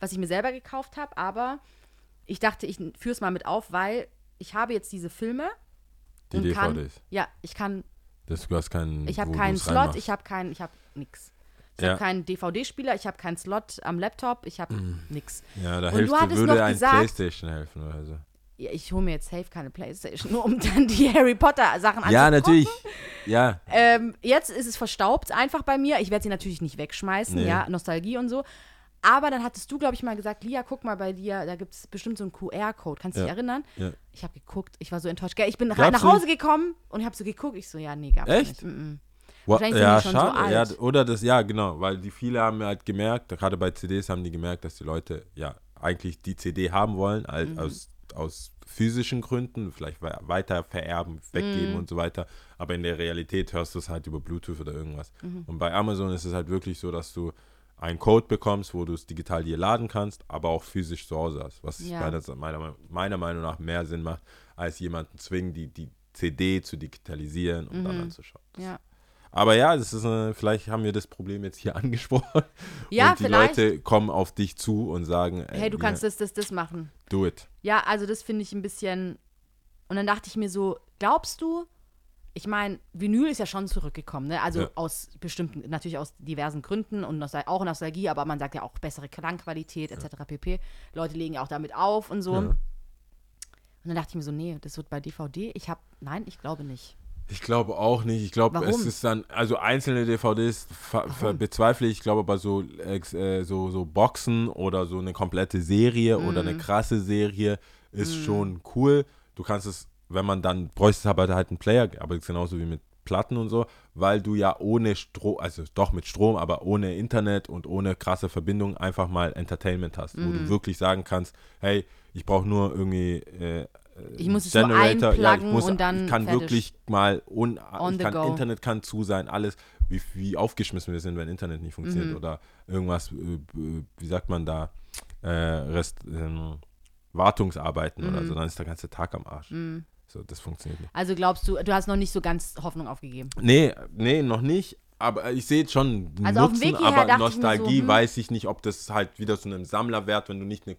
was ich mir selber gekauft habe, aber ich dachte, ich führe es mal mit auf, weil ich habe jetzt diese Filme
Die
und kann,
DVDs.
ja, ich kann
Das, du hast keinen.
ich habe keinen Slot,
reinmachst.
ich habe keinen, ich habe nix. Ich
Ja.
habe keinen DVD-Spieler, ich habe keinen Slot am Laptop, ich habe nix.
Ja, da
Und du
Hälfte
hattest
würde ein
gesagt-
Playstation helfen oder so.
Ja, Ich hole mir jetzt safe keine Playstation, nur um dann die Harry Potter-Sachen
Ja,
anzugucken.
natürlich. Ja,
Ähm, jetzt ist es verstaubt einfach bei mir. Ich werde sie natürlich nicht wegschmeißen,
Nee.
ja, Nostalgie und so. Aber dann hattest du, glaube ich, mal gesagt, Lia, guck mal bei dir, da gibt es bestimmt so einen QR-Code. Kannst du dich
Ja.
erinnern?
Ja.
Ich habe geguckt, ich war so enttäuscht. Ich bin
Gab's
nach Hause
nicht?
gekommen und habe so geguckt. Ich so, ja, nee, gab's
Echt?
nicht. Mm -mm.
Ja,
schon so
schade. ja, oder das, ja, genau, weil die viele haben halt gemerkt, gerade bei CDs haben die gemerkt, dass die Leute ja eigentlich die CD haben wollen, halt
Mhm.
aus, aus physischen Gründen, vielleicht wei- weiter vererben, weggeben
Mhm.
und so weiter. Aber in der Realität hörst du es halt über Bluetooth oder irgendwas.
Mhm.
Und bei Amazon ist es halt wirklich so, dass du einen Code bekommst, wo du es digital dir laden kannst, aber auch physisch zu Hause hast. Was
Ja.
meiner, meiner, Meinung nach mehr Sinn macht, als jemanden zwingen, die, die CD zu digitalisieren und dann anzuschauen.
Mhm. Ja.
aber ja, das ist äh, vielleicht haben wir das Problem jetzt hier angesprochen.
Ja,
und die
vielleicht.
Leute kommen auf dich zu und sagen, ey,
Hey, du kannst das, das, das machen.
do it.
Ja, also das finde ich ein bisschen. Und dann dachte ich mir so, glaubst du, ich meine, Vinyl ist ja schon zurückgekommen, ne? Also
Ja.
aus bestimmten, natürlich aus diversen Gründen und Nostal auch Nostalgie, aber man sagt ja auch bessere Klangqualität etc. pp. Leute legen ja auch damit auf und so.
Ja.
Und dann dachte ich mir so, nee, das wird bei DVD. Ich habe, nein, ich glaube nicht.
Ich glaube auch nicht. Ich glaube, es ist dann, also einzelne DVDs bezweifle ich. Ich glaube aber so, äh, so, so Boxen oder so eine komplette Serie oder
Mhm.
eine krasse Serie ist schon cool. Du kannst es, wenn man dann, bräuchte es aber halt einen Player, aber ist genauso wie mit Platten und so, weil du ja ohne Strom, also doch mit Strom, aber ohne Internet und ohne krasse Verbindung einfach mal Entertainment hast, wo
Mhm.
du wirklich sagen kannst, hey, ich brauche nur irgendwie äh,
Ich muss es so
ja, ich muss,
und dann
ich kann
fertig.
wirklich mal un,
On
ich
the
kann,
go.
Internet kann zu sein, alles, wie, wie aufgeschmissen wir sind, wenn Internet nicht
Mhm.
funktioniert oder irgendwas, äh, wie sagt man da, äh, Rest, ähm, Wartungsarbeiten oder
Mhm.
so, dann ist der ganze Tag am Arsch. So, das funktioniert nicht.
Also glaubst du, du hast noch nicht so ganz Hoffnung aufgegeben.
Nee, nee, noch nicht. Aber ich sehe schon
Also
Nutzen, aber
dachte ich mir so,
Nostalgie
hm.
weiß ich nicht, ob das halt wieder zu einem Sammlerwert, wenn du nicht eine,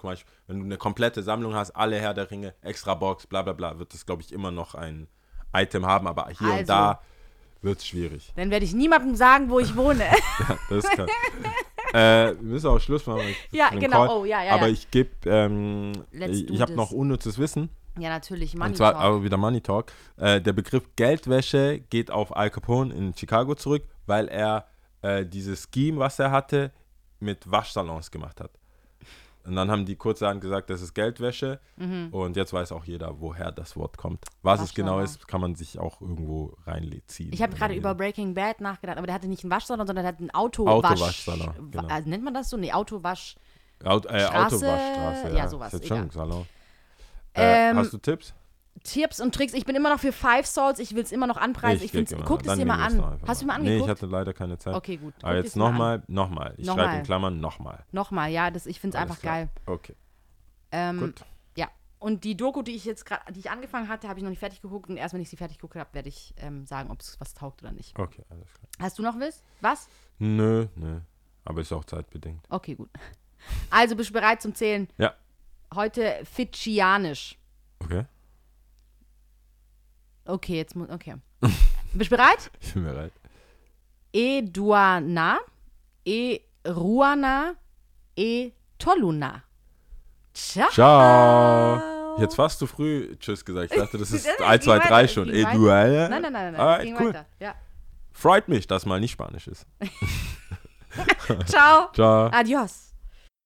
wenn du eine komplette Sammlung hast, alle Herr der Ringe, extra Box, bla bla bla, wird das, glaube ich, immer noch ein Item haben, aber hier
Also.
und da wird es schwierig.
Dann werde ich niemandem sagen, wo ich wohne.
Das kann. äh, wir müssen auch Schluss machen.
Ja, genau.
Call.
Oh, ja, ja,
Aber
ja.
ich gebe, ähm,
Let's
ich, habe noch unnützes Wissen.
Ja, natürlich. Money
und zwar
Talk.
aber wieder Money Talk. Äh, der Begriff Geldwäsche geht auf Al Capone in Chicago zurück, weil er äh, dieses Scheme, was er hatte, mit Waschsalons gemacht hat. Und dann haben die kurzerhand gesagt, das ist Geldwäsche.
Mhm.
Und jetzt weiß auch jeder, woher das Wort kommt. Was es genau
Waschsalon.
ist, kann man sich auch irgendwo reinziehen.
Ich habe gerade über Breaking Bad nachgedacht, aber der hatte nicht einen Waschsalon, sondern der hat einen Autowasch.
Autowaschsalon, genau.
Also nennt man das so? Nee, Autowasch.
Auto, äh,
Straße,
Autowaschstraße.
ja,
Ja,
sowas,
Ist jetzt schon Salon. Äh,
Ähm,
hast du Tipps?
Tipps und Tricks. Ich bin immer noch für Five Souls. Ich will es immer noch anpreisen. Ich,
immer.
guck es dir mal an.
noch
Hast du
mal.
mir
Nee, ich
angeguckt?
hatte leider keine Zeit.
Okay, gut.
Aber
Guck
jetzt nochmal, nochmal. Ich schreibe
Nochmal.
in Klammern nochmal.
Nochmal, ja, das, ich finde es einfach
klar.
geil.
Okay,
Ähm,
gut.
Ja. Und die Doku, die ich jetzt gerade, die ich angefangen hatte, habe ich noch nicht fertig geguckt. Und erst wenn ich sie fertig geguckt habe, werde ich ähm, sagen, ob es was taugt oder nicht.
Okay, alles klar.
Hast du noch was? Was?
Nö, nö. Aber ist auch zeitbedingt.
Okay, gut. Also bist du bereit zum Zählen?
Ja.
Heute Fidschianisch.
Okay.
Okay, jetzt muss. Okay. bist du bereit?
Ich bin bereit.
E Duana, E Ruana, E Toluna. Ciao.
Ciao. Jetzt fast zu früh Tschüss gesagt. Ich dachte, das ist
Nein, nein,
1,
es
2,
ging
3
weiter,
schon. du, äh?
Nein, nein, nein, nein.
Ah,
es ging
cool.
Ja.
Freut mich, dass mal nicht Spanisch ist.
Ciao.
Ciao.
Adios.